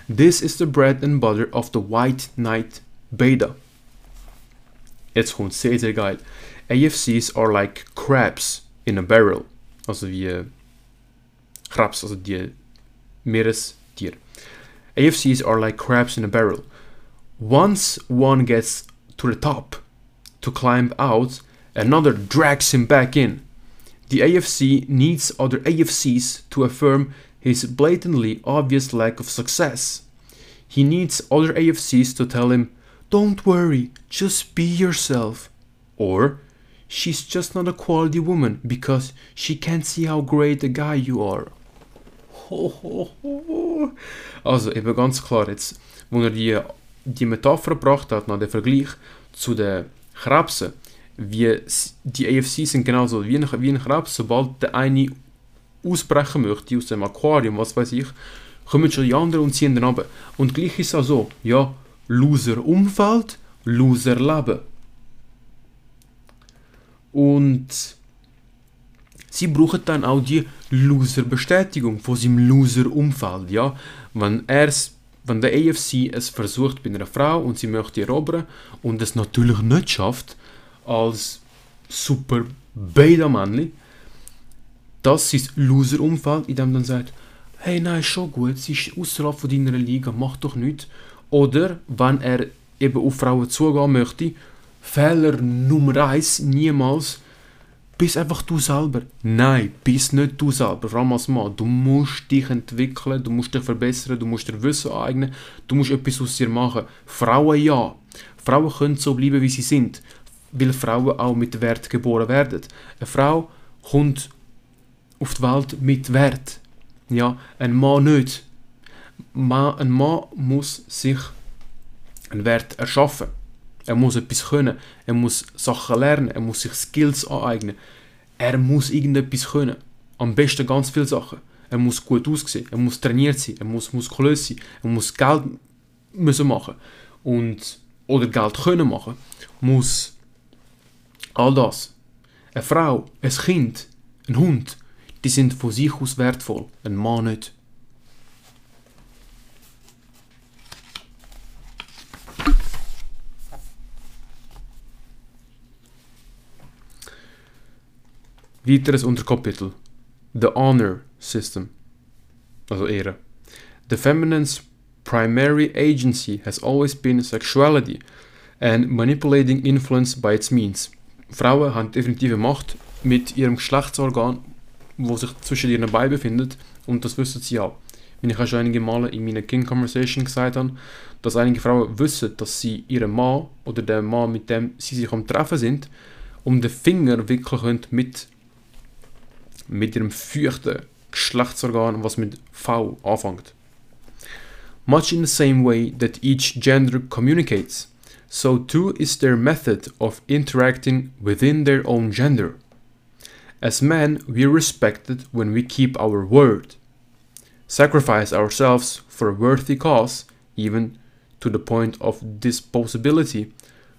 This is the bread and butter of the White Knight Beta. Jetzt kommt sehr, sehr geil. AFCs are like crabs in a barrel. Also wie Krabs, also die Meerestier. AFCs are like crabs in a barrel. Once one gets to the top to climb out, another drags him back in. The AFC needs other AFCs to affirm his blatantly obvious lack of success. He needs other AFCs to tell him, Don't worry, just be yourself. Or, She's just not a quality woman because she can't see how great a guy you are. Also eben ganz klar, jetzt, wo er die, die Metapher gebracht hat, nach dem Vergleich zu den Krebsen, wie die AFC sind genauso wie ein, wie ein Krebs, sobald der eine ausbrechen möchte aus dem Aquarium, was weiß ich, kommen schon die anderen und ziehen dann runter. Und gleich ist es auch so, ja, Loser Umfeld, Loser Leben. Und sie brauchen dann auch die Loser-Bestätigung von seinem Loser-Umfeld. Ja? Wenn, er's, wenn der AFC es versucht bei einer Frau und sie möchte erobern und es natürlich nicht schafft, als super Beta-Männchen, das ist Loser-Umfeld, in dem dann sagt, hey, nein, schon gut, sie ist außerhalb von deiner Liga, mach doch nichts. Oder wenn er eben auf Frauen zugehen möchte Fehler Nummer eins niemals, bist einfach du selber. Nein, bist nicht du selber, vor allem als Mann. Du musst dich entwickeln, du musst dich verbessern, du musst dir Wissen aneignen, du musst etwas aus dir machen. Frauen ja. Frauen können so bleiben, wie sie sind, weil Frauen auch mit Wert geboren werden. Eine Frau kommt auf die Welt mit Wert. Ja, ein Mann nicht. ein Mann muss sich einen Wert erschaffen. Er muss etwas können. Er muss Sachen lernen. Er muss sich Skills aneignen. Er muss irgendetwas können. Am besten ganz viele Sachen. Er muss gut aussehen. Er muss trainiert sein. Er muss muskulös sein. Er muss Geld müssen machen. Und, oder Geld können machen. Muss all das. Eine Frau, ein Kind, ein Hund, die sind von sich aus wertvoll. Ein Mann nicht. Weiteres Unterkapitel. The Honor System. Also Ehre. The feminine's primary agency has always been sexuality and manipulating influence by its means. Frauen haben definitive Macht mit ihrem Geschlechtsorgan, wo sich zwischen ihren Beinen befindet und das wissen sie auch. Wie ich schon einige Male in meiner King Conversation gesagt habe, dass einige Frauen wissen, dass sie ihren Mann oder den Mann, mit dem sie sich am Treffen sind, um den Finger wickeln können mit mit ihrem feuchten Geschlechtsorgan, was mit V anfängt. Much in the same way that each gender communicates, so too is their method of interacting within their own gender. As men, we are respected when we keep our word, sacrifice ourselves for a worthy cause, even to the point of disposability,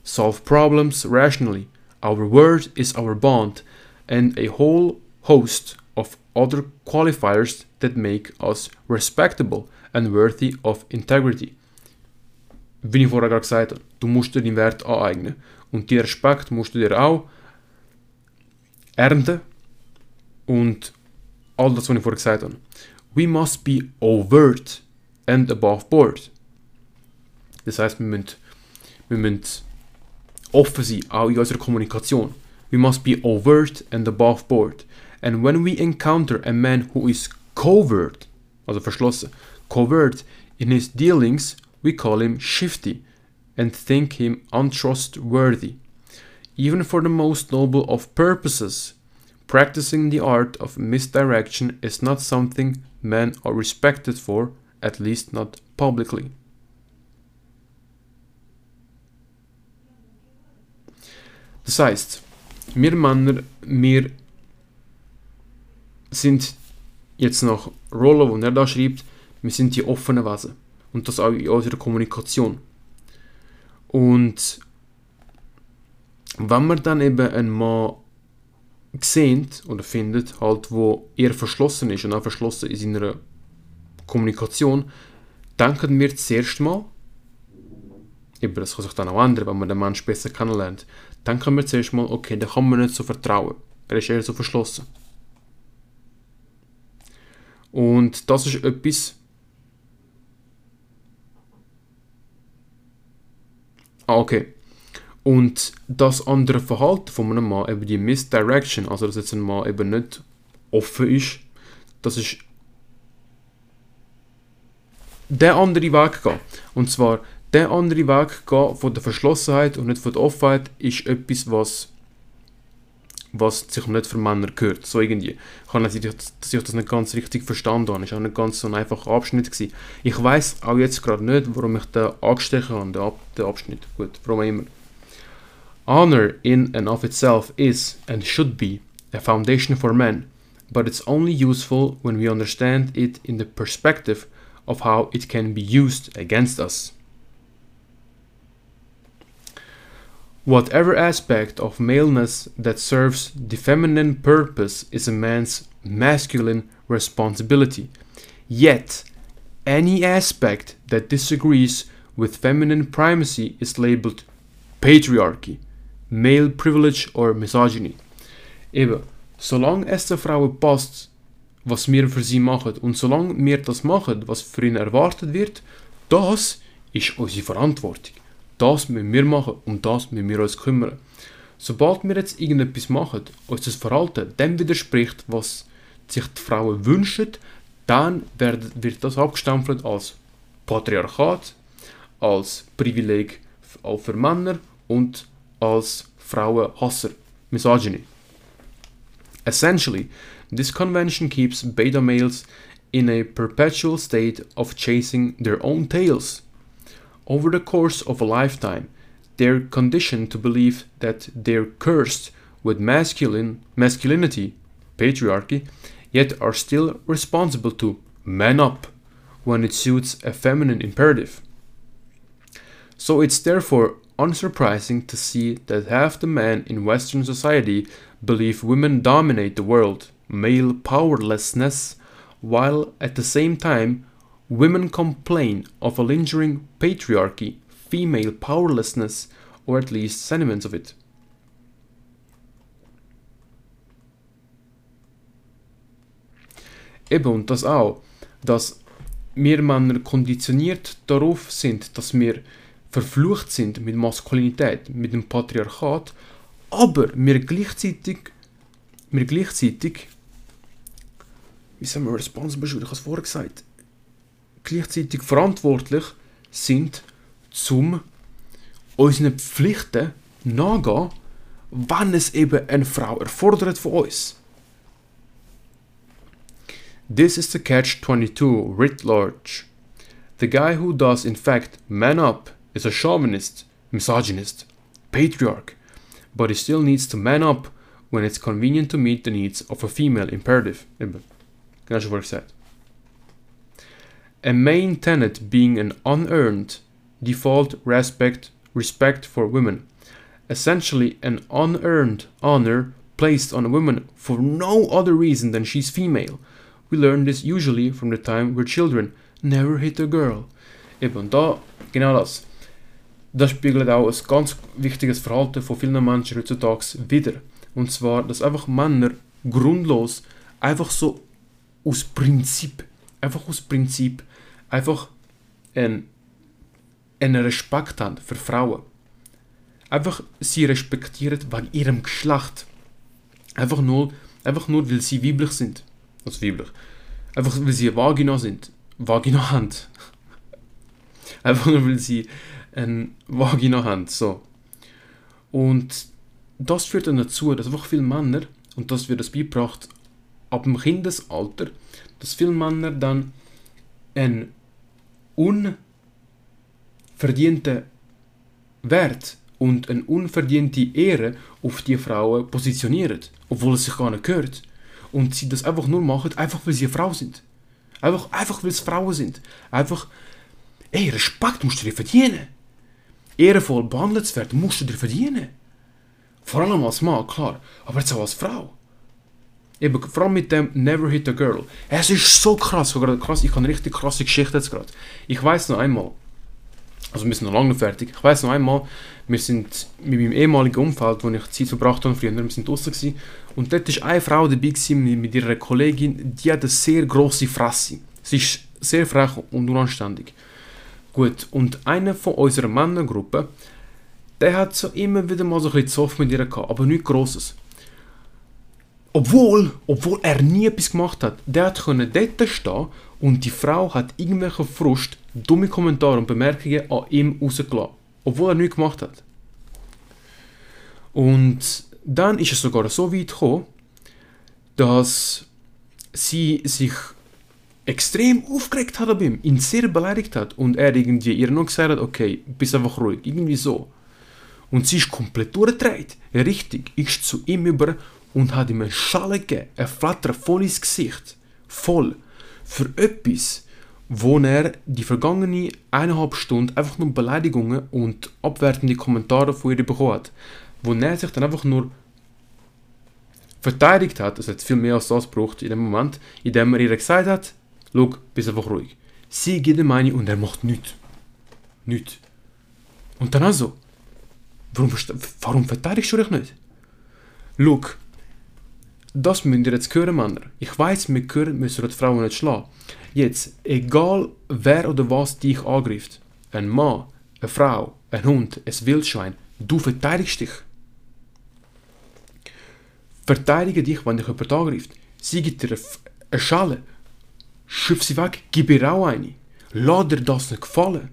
solve problems rationally. Our word is our bond, and a whole host of other qualifiers that make us respectable and worthy of integrity. Wie ich vorher gerade gesagt habe, du musst dir den Wert aneignen. Und den Respekt musst du dir auch ernten. Und all das, was ich vorher gesagt habe. We must be overt and above board. Das heißt, wir müssen, wir müssen offen sein, auch in unserer Kommunikation. We must be overt and above board. And when we encounter a man who is covert, also verschlossen, covert in his dealings, we call him shifty and think him untrustworthy. Even for the most noble of purposes, practicing the art of misdirection is not something men are respected for, at least not publicly. Das heißt, wir Männer, wir sind jetzt nach Rollo, wo er da schreibt, wir sind die offenen Wesen. Und das auch in unserer Kommunikation. Und wenn man dann eben einen Mann sieht oder findet, halt, wo eher verschlossen ist und auch verschlossen in seiner Kommunikation, denken wir zuerst mal, eben, das kann sich dann auch ändern, wenn man den Menschen besser kennenlernt, denken wir zuerst mal, okay, da kann man nicht so vertrauen. Er ist eher so verschlossen. Und das ist etwas, Ah, okay. Und das andere Verhalten von einem Mann, eben die Misdirection, also dass jetzt ein Mann eben nicht offen ist, das ist der andere Weg gehen. Und zwar der andere Weg gehen von der Verschlossenheit und nicht von der Offenheit ist etwas, was was sich nicht für Männer gehört. So irgendwie. Ich habe natürlich, dass ich das nicht ganz richtig verstanden habe. Es war auch nicht ganz so ein einfacher Abschnitt. Gewesen. Ich weiß auch jetzt gerade nicht, warum ich den angestrichen habe, den, Ab den Abschnitt. Gut, warum immer. Honor in and of itself is and should be a foundation for men, but it's only useful when we understand it in the perspective of how it can be used against us. Whatever aspect of maleness that serves the feminine purpose is a man's masculine responsibility. Yet, any aspect that disagrees with feminine primacy is labeled patriarchy, male privilege or misogyny. Eben, solange es der Frauen passt, was wir für sie machen und solange wir das machen, was für ihn erwartet wird, das ist unsere Verantwortung. Das müssen wir machen, um das müssen wir uns kümmern. Sobald wir jetzt irgendetwas machen, uns das Verhalten dem widerspricht, was sich die Frauen wünschen, dann wird das abgestempelt als Patriarchat, als Privileg für Männer und als Frauenhasser, Misogyny. Essentially, this convention keeps beta males in a perpetual state of chasing their own tails. Over the course of a lifetime, they're conditioned to believe that they're cursed with masculine masculinity, patriarchy, yet are still responsible to man up when it suits a feminine imperative. So it's therefore unsurprising to see that half the men in Western society believe women dominate the world, male powerlessness, while at the same time Women complain of a lingering patriarchy, female powerlessness, or at least sentiments of it. Eben, das auch, dass wir Männer konditioniert darauf sind, dass wir verflucht sind mit Maskulinität, mit dem Patriarchat, aber wir gleichzeitig, wir gleichzeitig, wie sagen wir, responsible, ich habe es vorher gesagt, gleichzeitig verantwortlich sind, zum unseren Pflichten nachgehen, wenn es eben eine Frau erfordert von uns. This is the catch-22 writ large. The guy who does in fact man up is a chauvinist, misogynist, patriarch, but he still needs to man up when it's convenient to meet the needs of a female imperative. Was a main tenet being an unearned default respect respect for women. Essentially an unearned honor placed on a woman for no other reason than she's female. We learn this usually from the time we're children. Never hit a girl. Eben da genau das das spiegelt auch ein ganz wichtiges Verhalten von vielen Menschen heutzutage wieder und zwar dass einfach Männer grundlos einfach so aus Prinzip einfach aus Prinzip einfach einen, einen Respekt haben für Frauen. Einfach sie respektieren wegen ihrem Geschlecht. Einfach nur, einfach nur, weil sie weiblich sind. Also weiblich. Einfach weil sie Vagina sind. Vagina haben. einfach nur, weil sie eine Vagina haben. So. Und das führt dann dazu, dass einfach viele Männer, und das wird das beigebracht ab dem Kindesalter, dass viele Männer dann einen unverdienten Wert und eine unverdiente Ehre auf die Frauen positionieren, obwohl es sich gar nicht gehört. Und sie das einfach nur machen, einfach weil sie eine Frau sind. Einfach, einfach weil es Frauen sind. Einfach, ey, Respekt musst du dir verdienen. Ehrenvoll behandelt zu werden, musst du dir verdienen. Vor allem als Mann, klar, aber jetzt auch als Frau. Eben, vor allem mit dem Never Hit a Girl. Es ist so krass, krass. Ich habe eine richtig krasse Geschichte jetzt gerade. Ich weiß noch einmal, also wir sind noch lange fertig. Ich weiß noch einmal, wir sind mit meinem ehemaligen Umfeld, wo ich Zeit verbracht habe früher, wir sind draußen gewesen, und dort war eine Frau dabei gewesen, mit ihrer Kollegin, die hat eine sehr grosse Fresse. Sie ist sehr frech und unanständig. Gut, und einer von unserer Männergruppe, der hat so immer wieder mal so ein bisschen Zoff mit ihr gehabt, aber nichts Grosses. Obwohl, obwohl er nie etwas gemacht hat. Der hat können dort stehen Und die Frau hat irgendwelche Frust, dumme Kommentare und Bemerkungen an ihm rausgelassen, obwohl er nichts gemacht hat. Und dann ist es sogar so weit gekommen, dass sie sich extrem aufgeregt hat ab ihm, ihn sehr beleidigt hat und er irgendwie ihr noch gesagt hat, okay, bist einfach ruhig, irgendwie so. Und sie ist komplett durchgedreht, richtig, ist zu ihm über und hat ihm eine Schale gegeben, ein Flatter voll ins Gesicht, voll, für etwas, wo er die vergangene eineinhalb Stunden einfach nur Beleidigungen und abwertende Kommentare von ihr bekommen hat, wo er sich dann einfach nur verteidigt hat, es hat viel mehr als das gebraucht in dem Moment, in dem er ihr gesagt hat, schau, bist einfach ruhig. Sie gibt ihm eine und er macht nichts. Nichts. Und dann also, warum, warum verteidigst du dich nicht? Schau, das müsst ihr jetzt hören, Männer. Ich weiß, wir hören, müssen die Frauen nicht schlagen. Jetzt, egal wer oder was dich angreift, ein Mann, eine Frau, ein Hund, ein Wildschwein, du verteidigst dich. Verteidige dich, wenn dich jemand angreift. Sie gibt dir eine Schale. Schüpf sie weg, gib ihr auch eine. Lass dir das nicht gefallen.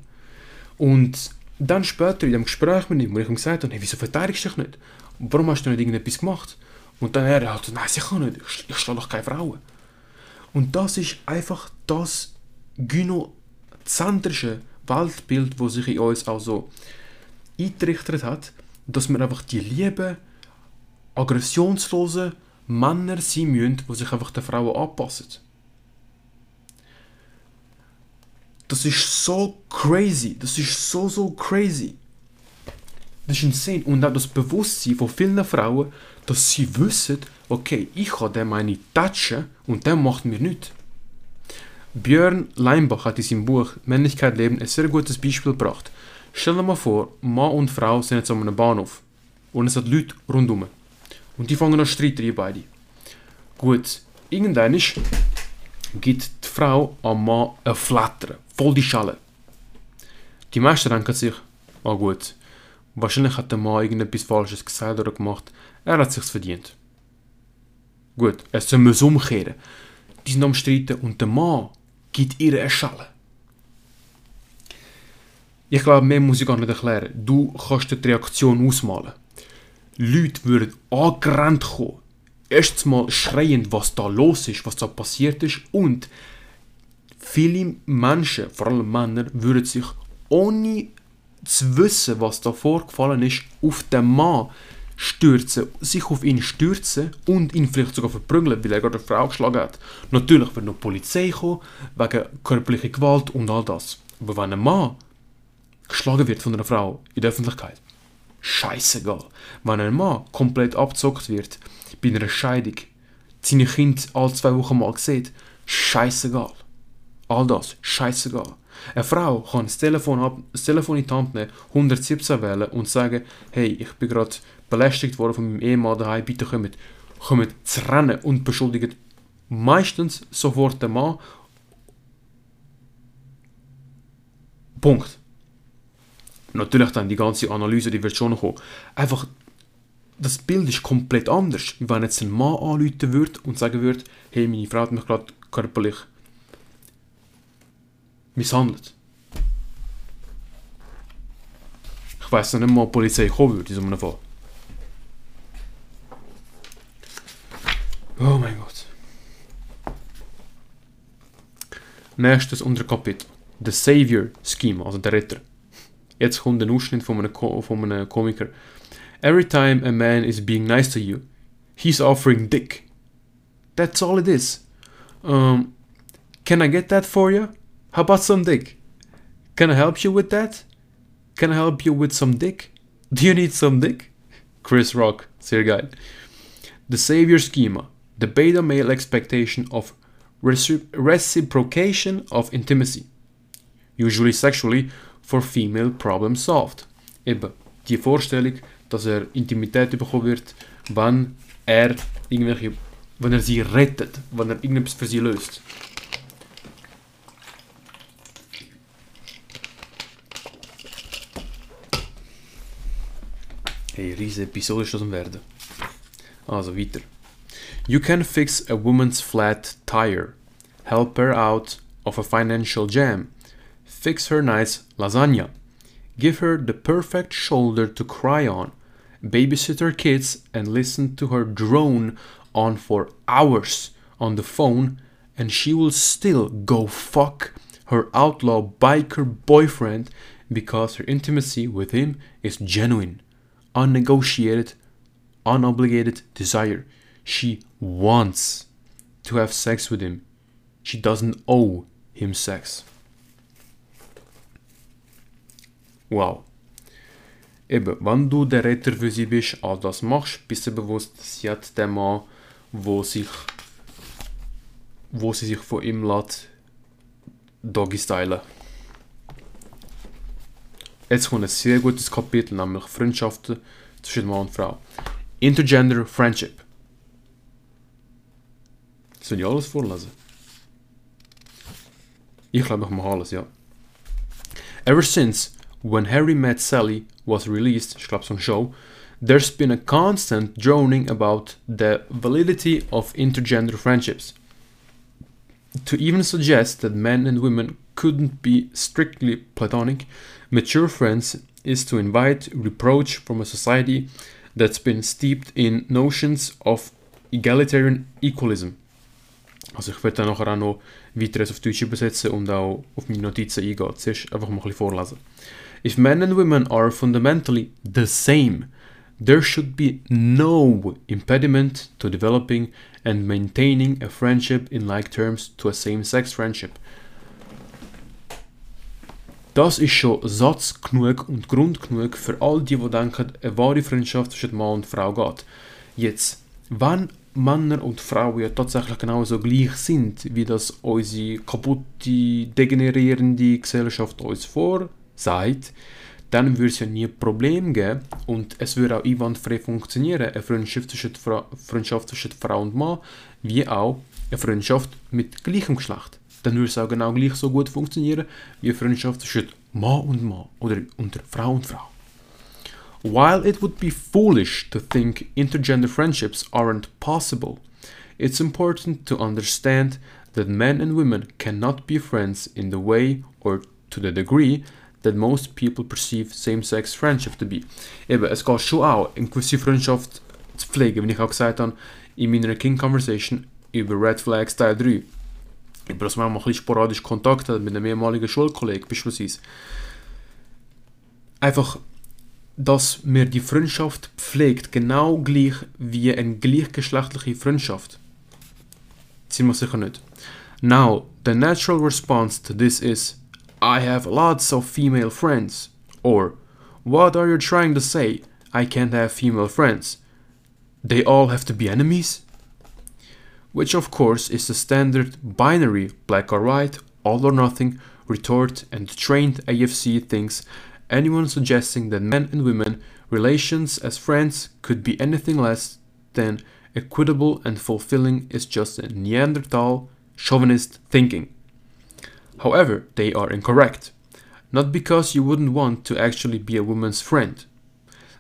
Und dann später in dem Gespräch mit ihm, wo ich ihm gesagt habe, hey, wieso verteidigst du dich nicht? Warum hast du nicht irgendetwas gemacht? Und dann er hat nein, sicher nicht, ich, ich doch keine Frauen. Und das ist einfach das gynozentrische Weltbild, das sich in uns auch so eingerichtet hat, dass wir einfach die lieben, aggressionslosen Männer sein müssen, die sich einfach den Frauen anpassen. Das ist so crazy. Das ist so, so crazy. Das ist insane. Und auch das Bewusstsein von vielen Frauen, dass sie wissen, okay, ich kann dem meine touchen und der macht mir nichts. Björn Leimbach hat in seinem Buch Männlichkeit leben ein sehr gutes Beispiel gebracht. Stell dir mal vor, Mann und Frau sind jetzt an einem Bahnhof und es hat Leute rundum. Und die fangen an streiten, die beide. Gut, irgendwann gibt die Frau am Mann ein Flattern, voll die Schale. Die meisten denken sich, ah gut, wahrscheinlich hat der Mann irgendetwas Falsches gesagt oder gemacht, er hat sich's verdient. Gut, es soll es umkehren. Die sind am Streiten und der Mann gibt ihr eine Schale. Ich glaube, mehr muss ich gar nicht erklären. Du kannst die Reaktion ausmalen. Leute würden angerannt kommen, erstens mal schreiend, was da los ist, was da passiert ist und viele Menschen, vor allem Männer, würden sich ohne zu wissen, was da vorgefallen ist, auf den Mann stürzen, sich auf ihn stürzen und ihn vielleicht sogar verprügeln, weil er gerade eine Frau geschlagen hat. Natürlich wird noch die Polizei kommen, wegen körperlicher Gewalt und all das. Aber wenn ein Mann geschlagen wird von einer Frau in der Öffentlichkeit, scheißegal. Wenn ein Mann komplett abgezockt wird, bei einer Scheidung, seine Kinder alle zwei Wochen mal sieht, scheißegal. All das, scheißegal. Eine Frau kann das Telefon, ab, das Telefon in die Hand nehmen, 117 wählen und sagen, hey, ich bin gerade belästigt worden von meinem Ehemann daheim, bitte kommt, kommt zu rennen und beschuldigt meistens sofort den Mann. Punkt. Natürlich dann die ganze Analyse, die wird schon kommen. Einfach, das Bild ist komplett anders, wie wenn jetzt ein Mann anrufen würde und sagen würde, hey, meine Frau hat mich gerade körperlich nicht mal, ob die Polizei kommen würde in so einem Fall. Oh mein Gott. Nächstes Unterkapitel. The Savior Scheme, also der Retter. Jetzt kommt ein Ausschnitt von einem, von einem Komiker. Every time a man is being nice to you, he's offering dick. That's all it is. Um, can I get that for you? How about some dick? Can I help you with that? Can I help you with some dick? Do you need some dick? Chris Rock, sehr geil. The Savior Schema. The beta male expectation of reciprocation of intimacy. Usually sexually for female problem solved. Eben, die Vorstellung, dass er Intimität bekommen wird, wenn er irgendwelche, wenn er sie rettet, wenn er irgendetwas für sie löst. Episode. Also weiter. You can fix a woman's flat tire. Help her out of a financial jam. Fix her nice lasagna. Give her the perfect shoulder to cry on. Babysit her kids and listen to her drone on for hours on the phone, and she will still go fuck her outlaw biker boyfriend because her intimacy with him is genuine, unnegotiated, unobligated desire. She wants to have sex with him. She doesn't owe him sex. Wow. Eben, wenn du der Retter für sie bist, all das machst, bist du bewusst, sie hat den Mann, wo sich wo sie sich von ihm lässt, Doggy stylen. Jetzt kommt ein sehr gutes Kapitel, nämlich Freundschaften zwischen Mann und Frau. Intergender Friendship. Soll ich alles vorlesen? Ich glaube, ich mache alles, ja. Ever since when Harry Met Sally was released, ich glaube so Show, there's been a constant droning about the validity of intergender friendships. To even suggest that men and women couldn't be strictly platonic, mature friends is to invite reproach from a society that's been steeped in notions of egalitarian equalism. Also ich werde dann nachher auch noch weiteres auf Deutsch übersetzen und auch auf meine Notizen eingehen. Zuerst einfach mal ein bisschen vorlesen. If men and women are fundamentally the same, there should be no impediment to developing and maintaining a friendship in like terms to a same-sex friendship. Das ist schon Satz genug und Grund genug für all die, die denken, eine wahre Freundschaft zwischen Mann und Frau geht. Jetzt, wenn Männer und Frauen ja tatsächlich genauso gleich sind, wie das unsere kaputte, degenerierende Gesellschaft uns vorsagt, dann würde es ja nie ein Problem geben und es würde auch einwandfrei funktionieren, eine Freundschaft zwischen, Fra Freundschaft zwischen Frau und Mann, wie auch eine Freundschaft mit gleichem Geschlecht. Dann würde es auch genau gleich so gut funktionieren, wie Freundschaft zwischen Mann und Mann oder unter Frau und Frau. While it would be foolish to think intergender friendships aren't possible, it's important to understand that men and women cannot be friends in the way or to the degree that most people perceive same-sex friendship to be. Eben, es geht schon auch, eine gewisse Freundschaft zu pflegen, wie ich auch gesagt habe, in meiner King Conversation über Red Flags Teil 3. Das man mal ein bisschen sporadisch Kontakt mit einem ehemaligen Schulkollegen beispielsweise. Einfach, dass mir die Freundschaft pflegt, genau gleich wie eine gleichgeschlechtliche Freundschaft. Sind wir sicher nicht. Now, the natural response to this is I have lots of female friends. Or, what are you trying to say? I can't have female friends. They all have to be enemies? Which, of course, is the standard binary black or white, all or nothing retort, and trained AFC thinks anyone suggesting that men and women relations as friends could be anything less than equitable and fulfilling is just a Neanderthal chauvinist thinking. However, they are incorrect. Not because you wouldn't want to actually be a woman's friend.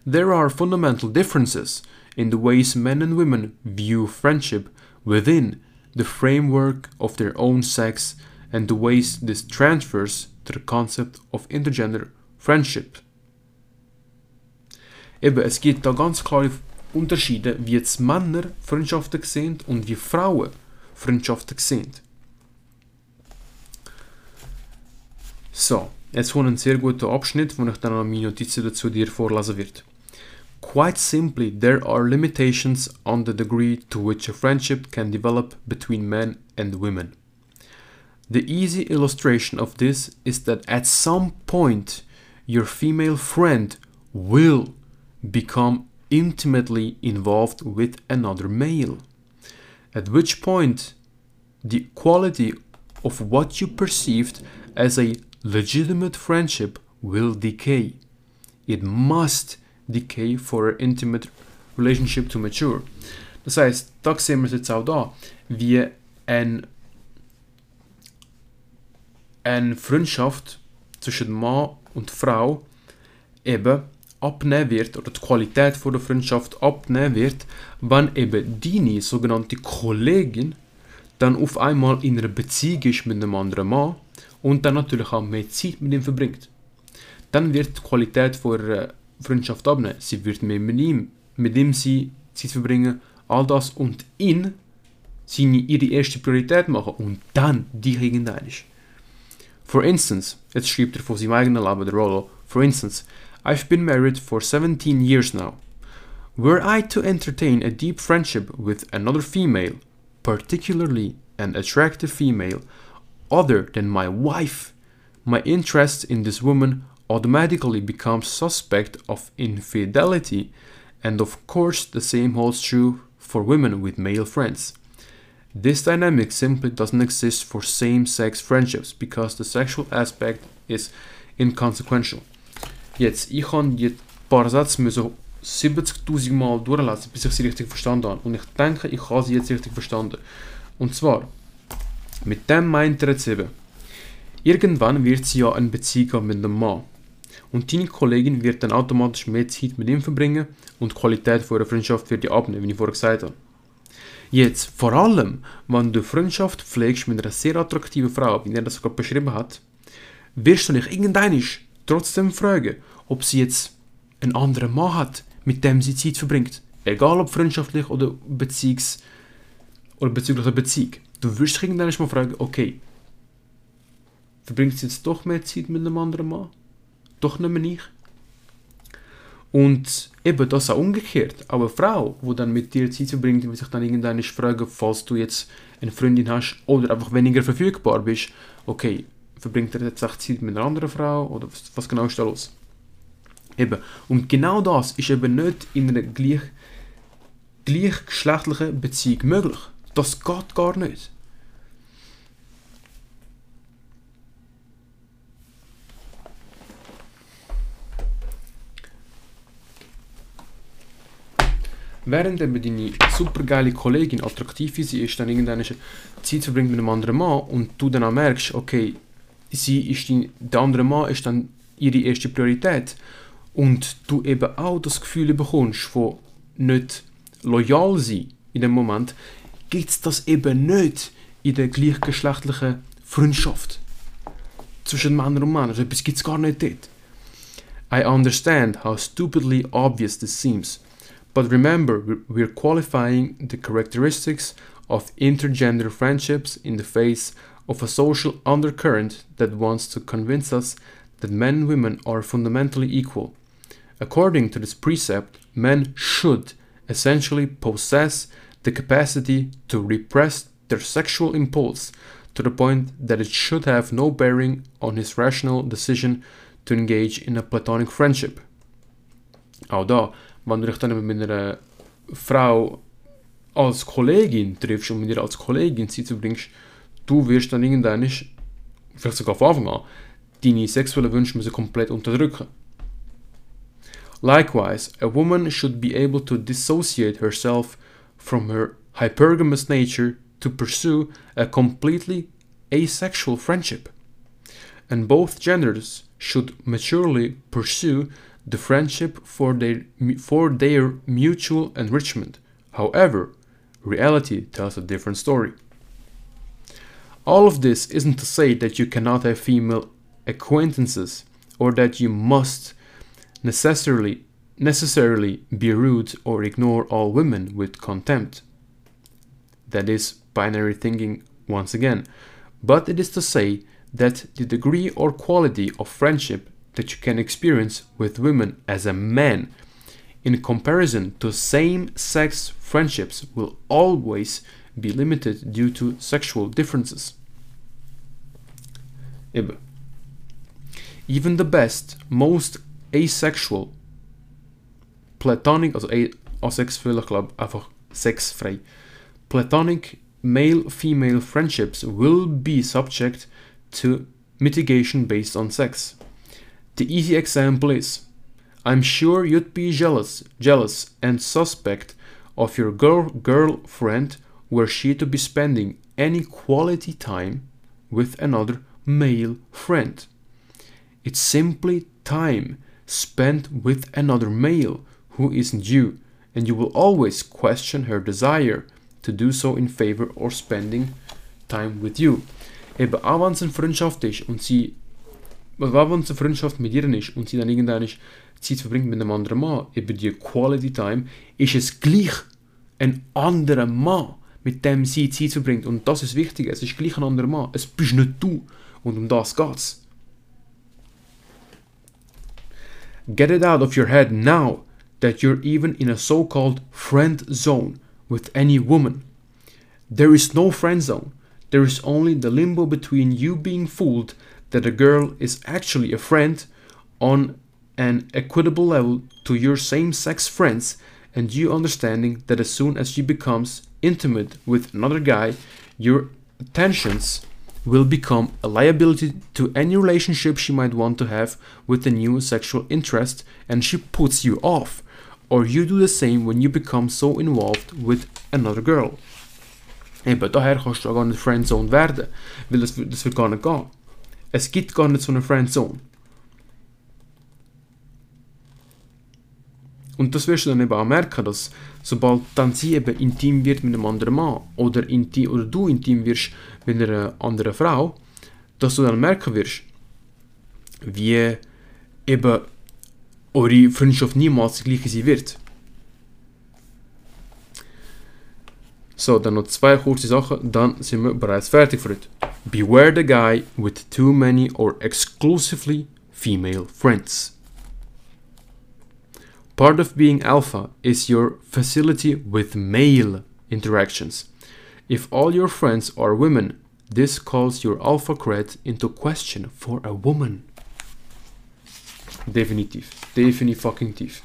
There are fundamental differences in the ways men and women view friendship within the framework of their own sex and the ways this transfers to the concept of intergender friendship. Eben, es gibt da ganz klare Unterschiede, wie jetzt Männer Freundschaften sehen und wie Frauen Freundschaften sehen. So, jetzt kommt ein sehr guter Abschnitt, wo ich dann meine Notizen dazu dir vorlesen werde. Quite simply, there are limitations on the degree to which a friendship can develop between men and women. The easy illustration of this is that at some point, your female friend will become intimately involved with another male. At which point, the quality of what you perceived as a legitimate friendship will decay. It must decay for an intimate relationship to mature. Das heißt, da sehen wir es jetzt auch da, wie ein, eine Freundschaft zwischen Mann und Frau eben abnehmen wird oder die Qualität von der Freundschaft abnehmen wird, wenn eben deine sogenannte Kollegin dann auf einmal in einer Beziehung ist mit einem anderen Mann und dann natürlich auch mehr Zeit mit ihm verbringt. Dann wird die Qualität von ihrer Freundschaft abnehmen. Sie wird mehr mit ihm, mit ihm sie Zeit verbringen, all das und ihn seine, ihre erste Priorität machen und dann dich irgendein ist. For instance, jetzt schreibt er von seinem eigenen Leben, der Rollo, for instance, I've been married for 17 years now. Were I to entertain a deep friendship with another female, particularly an attractive female, other than my wife, my interest in this woman automatically becomes suspect of infidelity, and of course, the same holds true for women with male friends. This dynamic simply doesn't exist for same sex friendships because the sexual aspect is inconsequential. Jetzt, ich habe die paar Sätze müssen 70.000 Mal durchlesen, bis ich sie richtig verstanden habe. Und ich denke, ich habe sie jetzt richtig verstanden. Und zwar, mit dem meint er jetzt eben, irgendwann wird sie ja eine Beziehung mit einem Mann. Und deine Kollegin wird dann automatisch mehr Zeit mit ihm verbringen und die Qualität von ihrer Freundschaft wird ja abnehmen, wie ich vorher gesagt habe. Jetzt, vor allem, wenn du Freundschaft pflegst mit einer sehr attraktiven Frau, wie er das gerade beschrieben hat, wirst du dich irgendeinisch trotzdem fragen, ob sie jetzt einen anderen Mann hat, mit dem sie Zeit verbringt. Egal ob freundschaftlich oder Beziehungs- oder bezüglich der Beziehung. Du wirst dich irgendwann mal fragen, okay, verbringt sie jetzt doch mehr Zeit mit einem anderen Mann? Doch nicht mehr ich? Und eben das auch umgekehrt. Aber eine Frau, die dann mit dir Zeit verbringt, wird sich dann irgendwann fragen, falls du jetzt eine Freundin hast oder einfach weniger verfügbar bist, okay, verbringt er jetzt echt Zeit mit einer anderen Frau oder was, was genau ist da los? Eben. Und genau das ist eben nicht in einer gleich, gleichgeschlechtlichen Beziehung möglich. Das geht gar nicht. Während eben deine supergeile Kollegin attraktiv wie sie ist, dann irgendeine Zeit verbringt mit einem anderen Mann und du dann auch merkst, okay, sie ist die, der andere Mann ist dann ihre erste Priorität und du eben auch das Gefühl bekommst von nicht loyal sein in dem Moment, gibt es das eben nicht in der gleichgeschlechtlichen Freundschaft zwischen Männern und Männern. Also etwas gibt es gar nicht dort. I understand how stupidly obvious this seems, but remember we're qualifying the characteristics of intergender friendships in the face of a social undercurrent that wants to convince us that men and women are fundamentally equal. According to this precept, men should essentially possess the capacity to repress their sexual impulse to the point that it should have no bearing on his rational decision to engage in a platonic friendship. Da, wenn du dich dann mit einer Frau als Kollegin triffst und mit ihr als Kollegin Zeit verbringst, du wirst dann irgendwann, vielleicht sogar von Anfang an, deine sexuellen Wünsche müssen komplett unterdrücken. Likewise, a woman should be able to dissociate herself from her hypergamous nature to pursue a completely asexual friendship. And both genders should maturely pursue the friendship for their, for their mutual enrichment. However, reality tells a different story. All of this isn't to say that you cannot have female acquaintances or that you must necessarily necessarily be rude or ignore all women with contempt. That is binary thinking once again. But it is to say that the degree or quality of friendship that you can experience with women as a man in comparison to same sex friendships will always be limited due to sexual differences. Even the best, most asexual, platonic, also asexuell, sexfrei, platonic male-female friendships will be subject to mitigation based on sex. The easy example is I'm sure you'd be jealous, jealous and suspect of your girl girlfriend were she to be spending any quality time with another male friend. It's simply time spent with another male who isn't you, and you will always question her desire to do so in favor or spending time with you. Eben, eine Freundschaft ist und sie, auch wenn eine Freundschaft mit ihr ist und sie dann irgendwann Zeit verbringt mit einem anderen Mann, eben die Quality Time, ist es gleich ein anderer Mann, mit dem sie Zeit verbringt. Und das ist wichtig, es ist gleich ein anderer Mann. Es bist nicht du. Und um das geht's. Get it out of your head now that you're even in a so called friend zone with any woman. There is no friend zone. There is only the limbo between you being fooled that a girl is actually a friend on an equitable level to your same sex friends and you understanding that as soon as she becomes intimate with another guy, your attentions will become a liability to any relationship she might want to have with a new sexual interest and she puts you off. Or you do the same when you become so involved with another girl. Eben, daher kannst du auch gar nicht Friendzone werden, weil das, das wird gar nicht gehen. Es gibt gar nicht so eine Friendzone. Und das wirst du dann eben auch merken, dass sobald dann sie eben intim wird mit einem anderen Mann oder, intim, oder du intim wirst mit einer anderen Frau, dass du dann merken wirst, wie eben eure Freundschaft niemals die gleiche sein wird. So, dann noch zwei kurze Sachen, dann sind wir bereits fertig für heute. Beware the guy with too many or exclusively female friends. Part of being alpha is your facility with male interactions. If all your friends are women, this calls your alpha cred into question for a woman. Definitiv. Definitiv.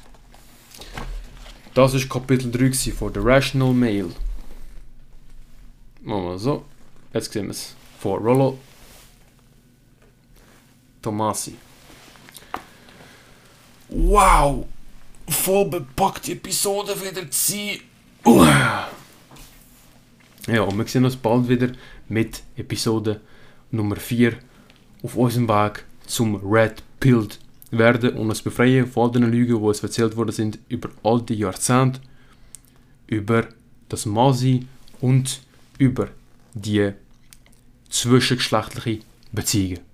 Das ist Kapitel 3 von The Rational Male. Machen wir so. Jetzt sehen wir. Von Rollo Tomasi. Wow! Voll bepackte Episode wieder gewesen. Uh. Ja, und wir sehen uns bald wieder mit Episode Nummer 4 auf unserem Weg zum Red Pilled werden und uns befreien von all den Lügen, die uns erzählt worden sind über all die Jahrzehnte, über das Masi und über die zwischengeschlechtliche Beziehungen.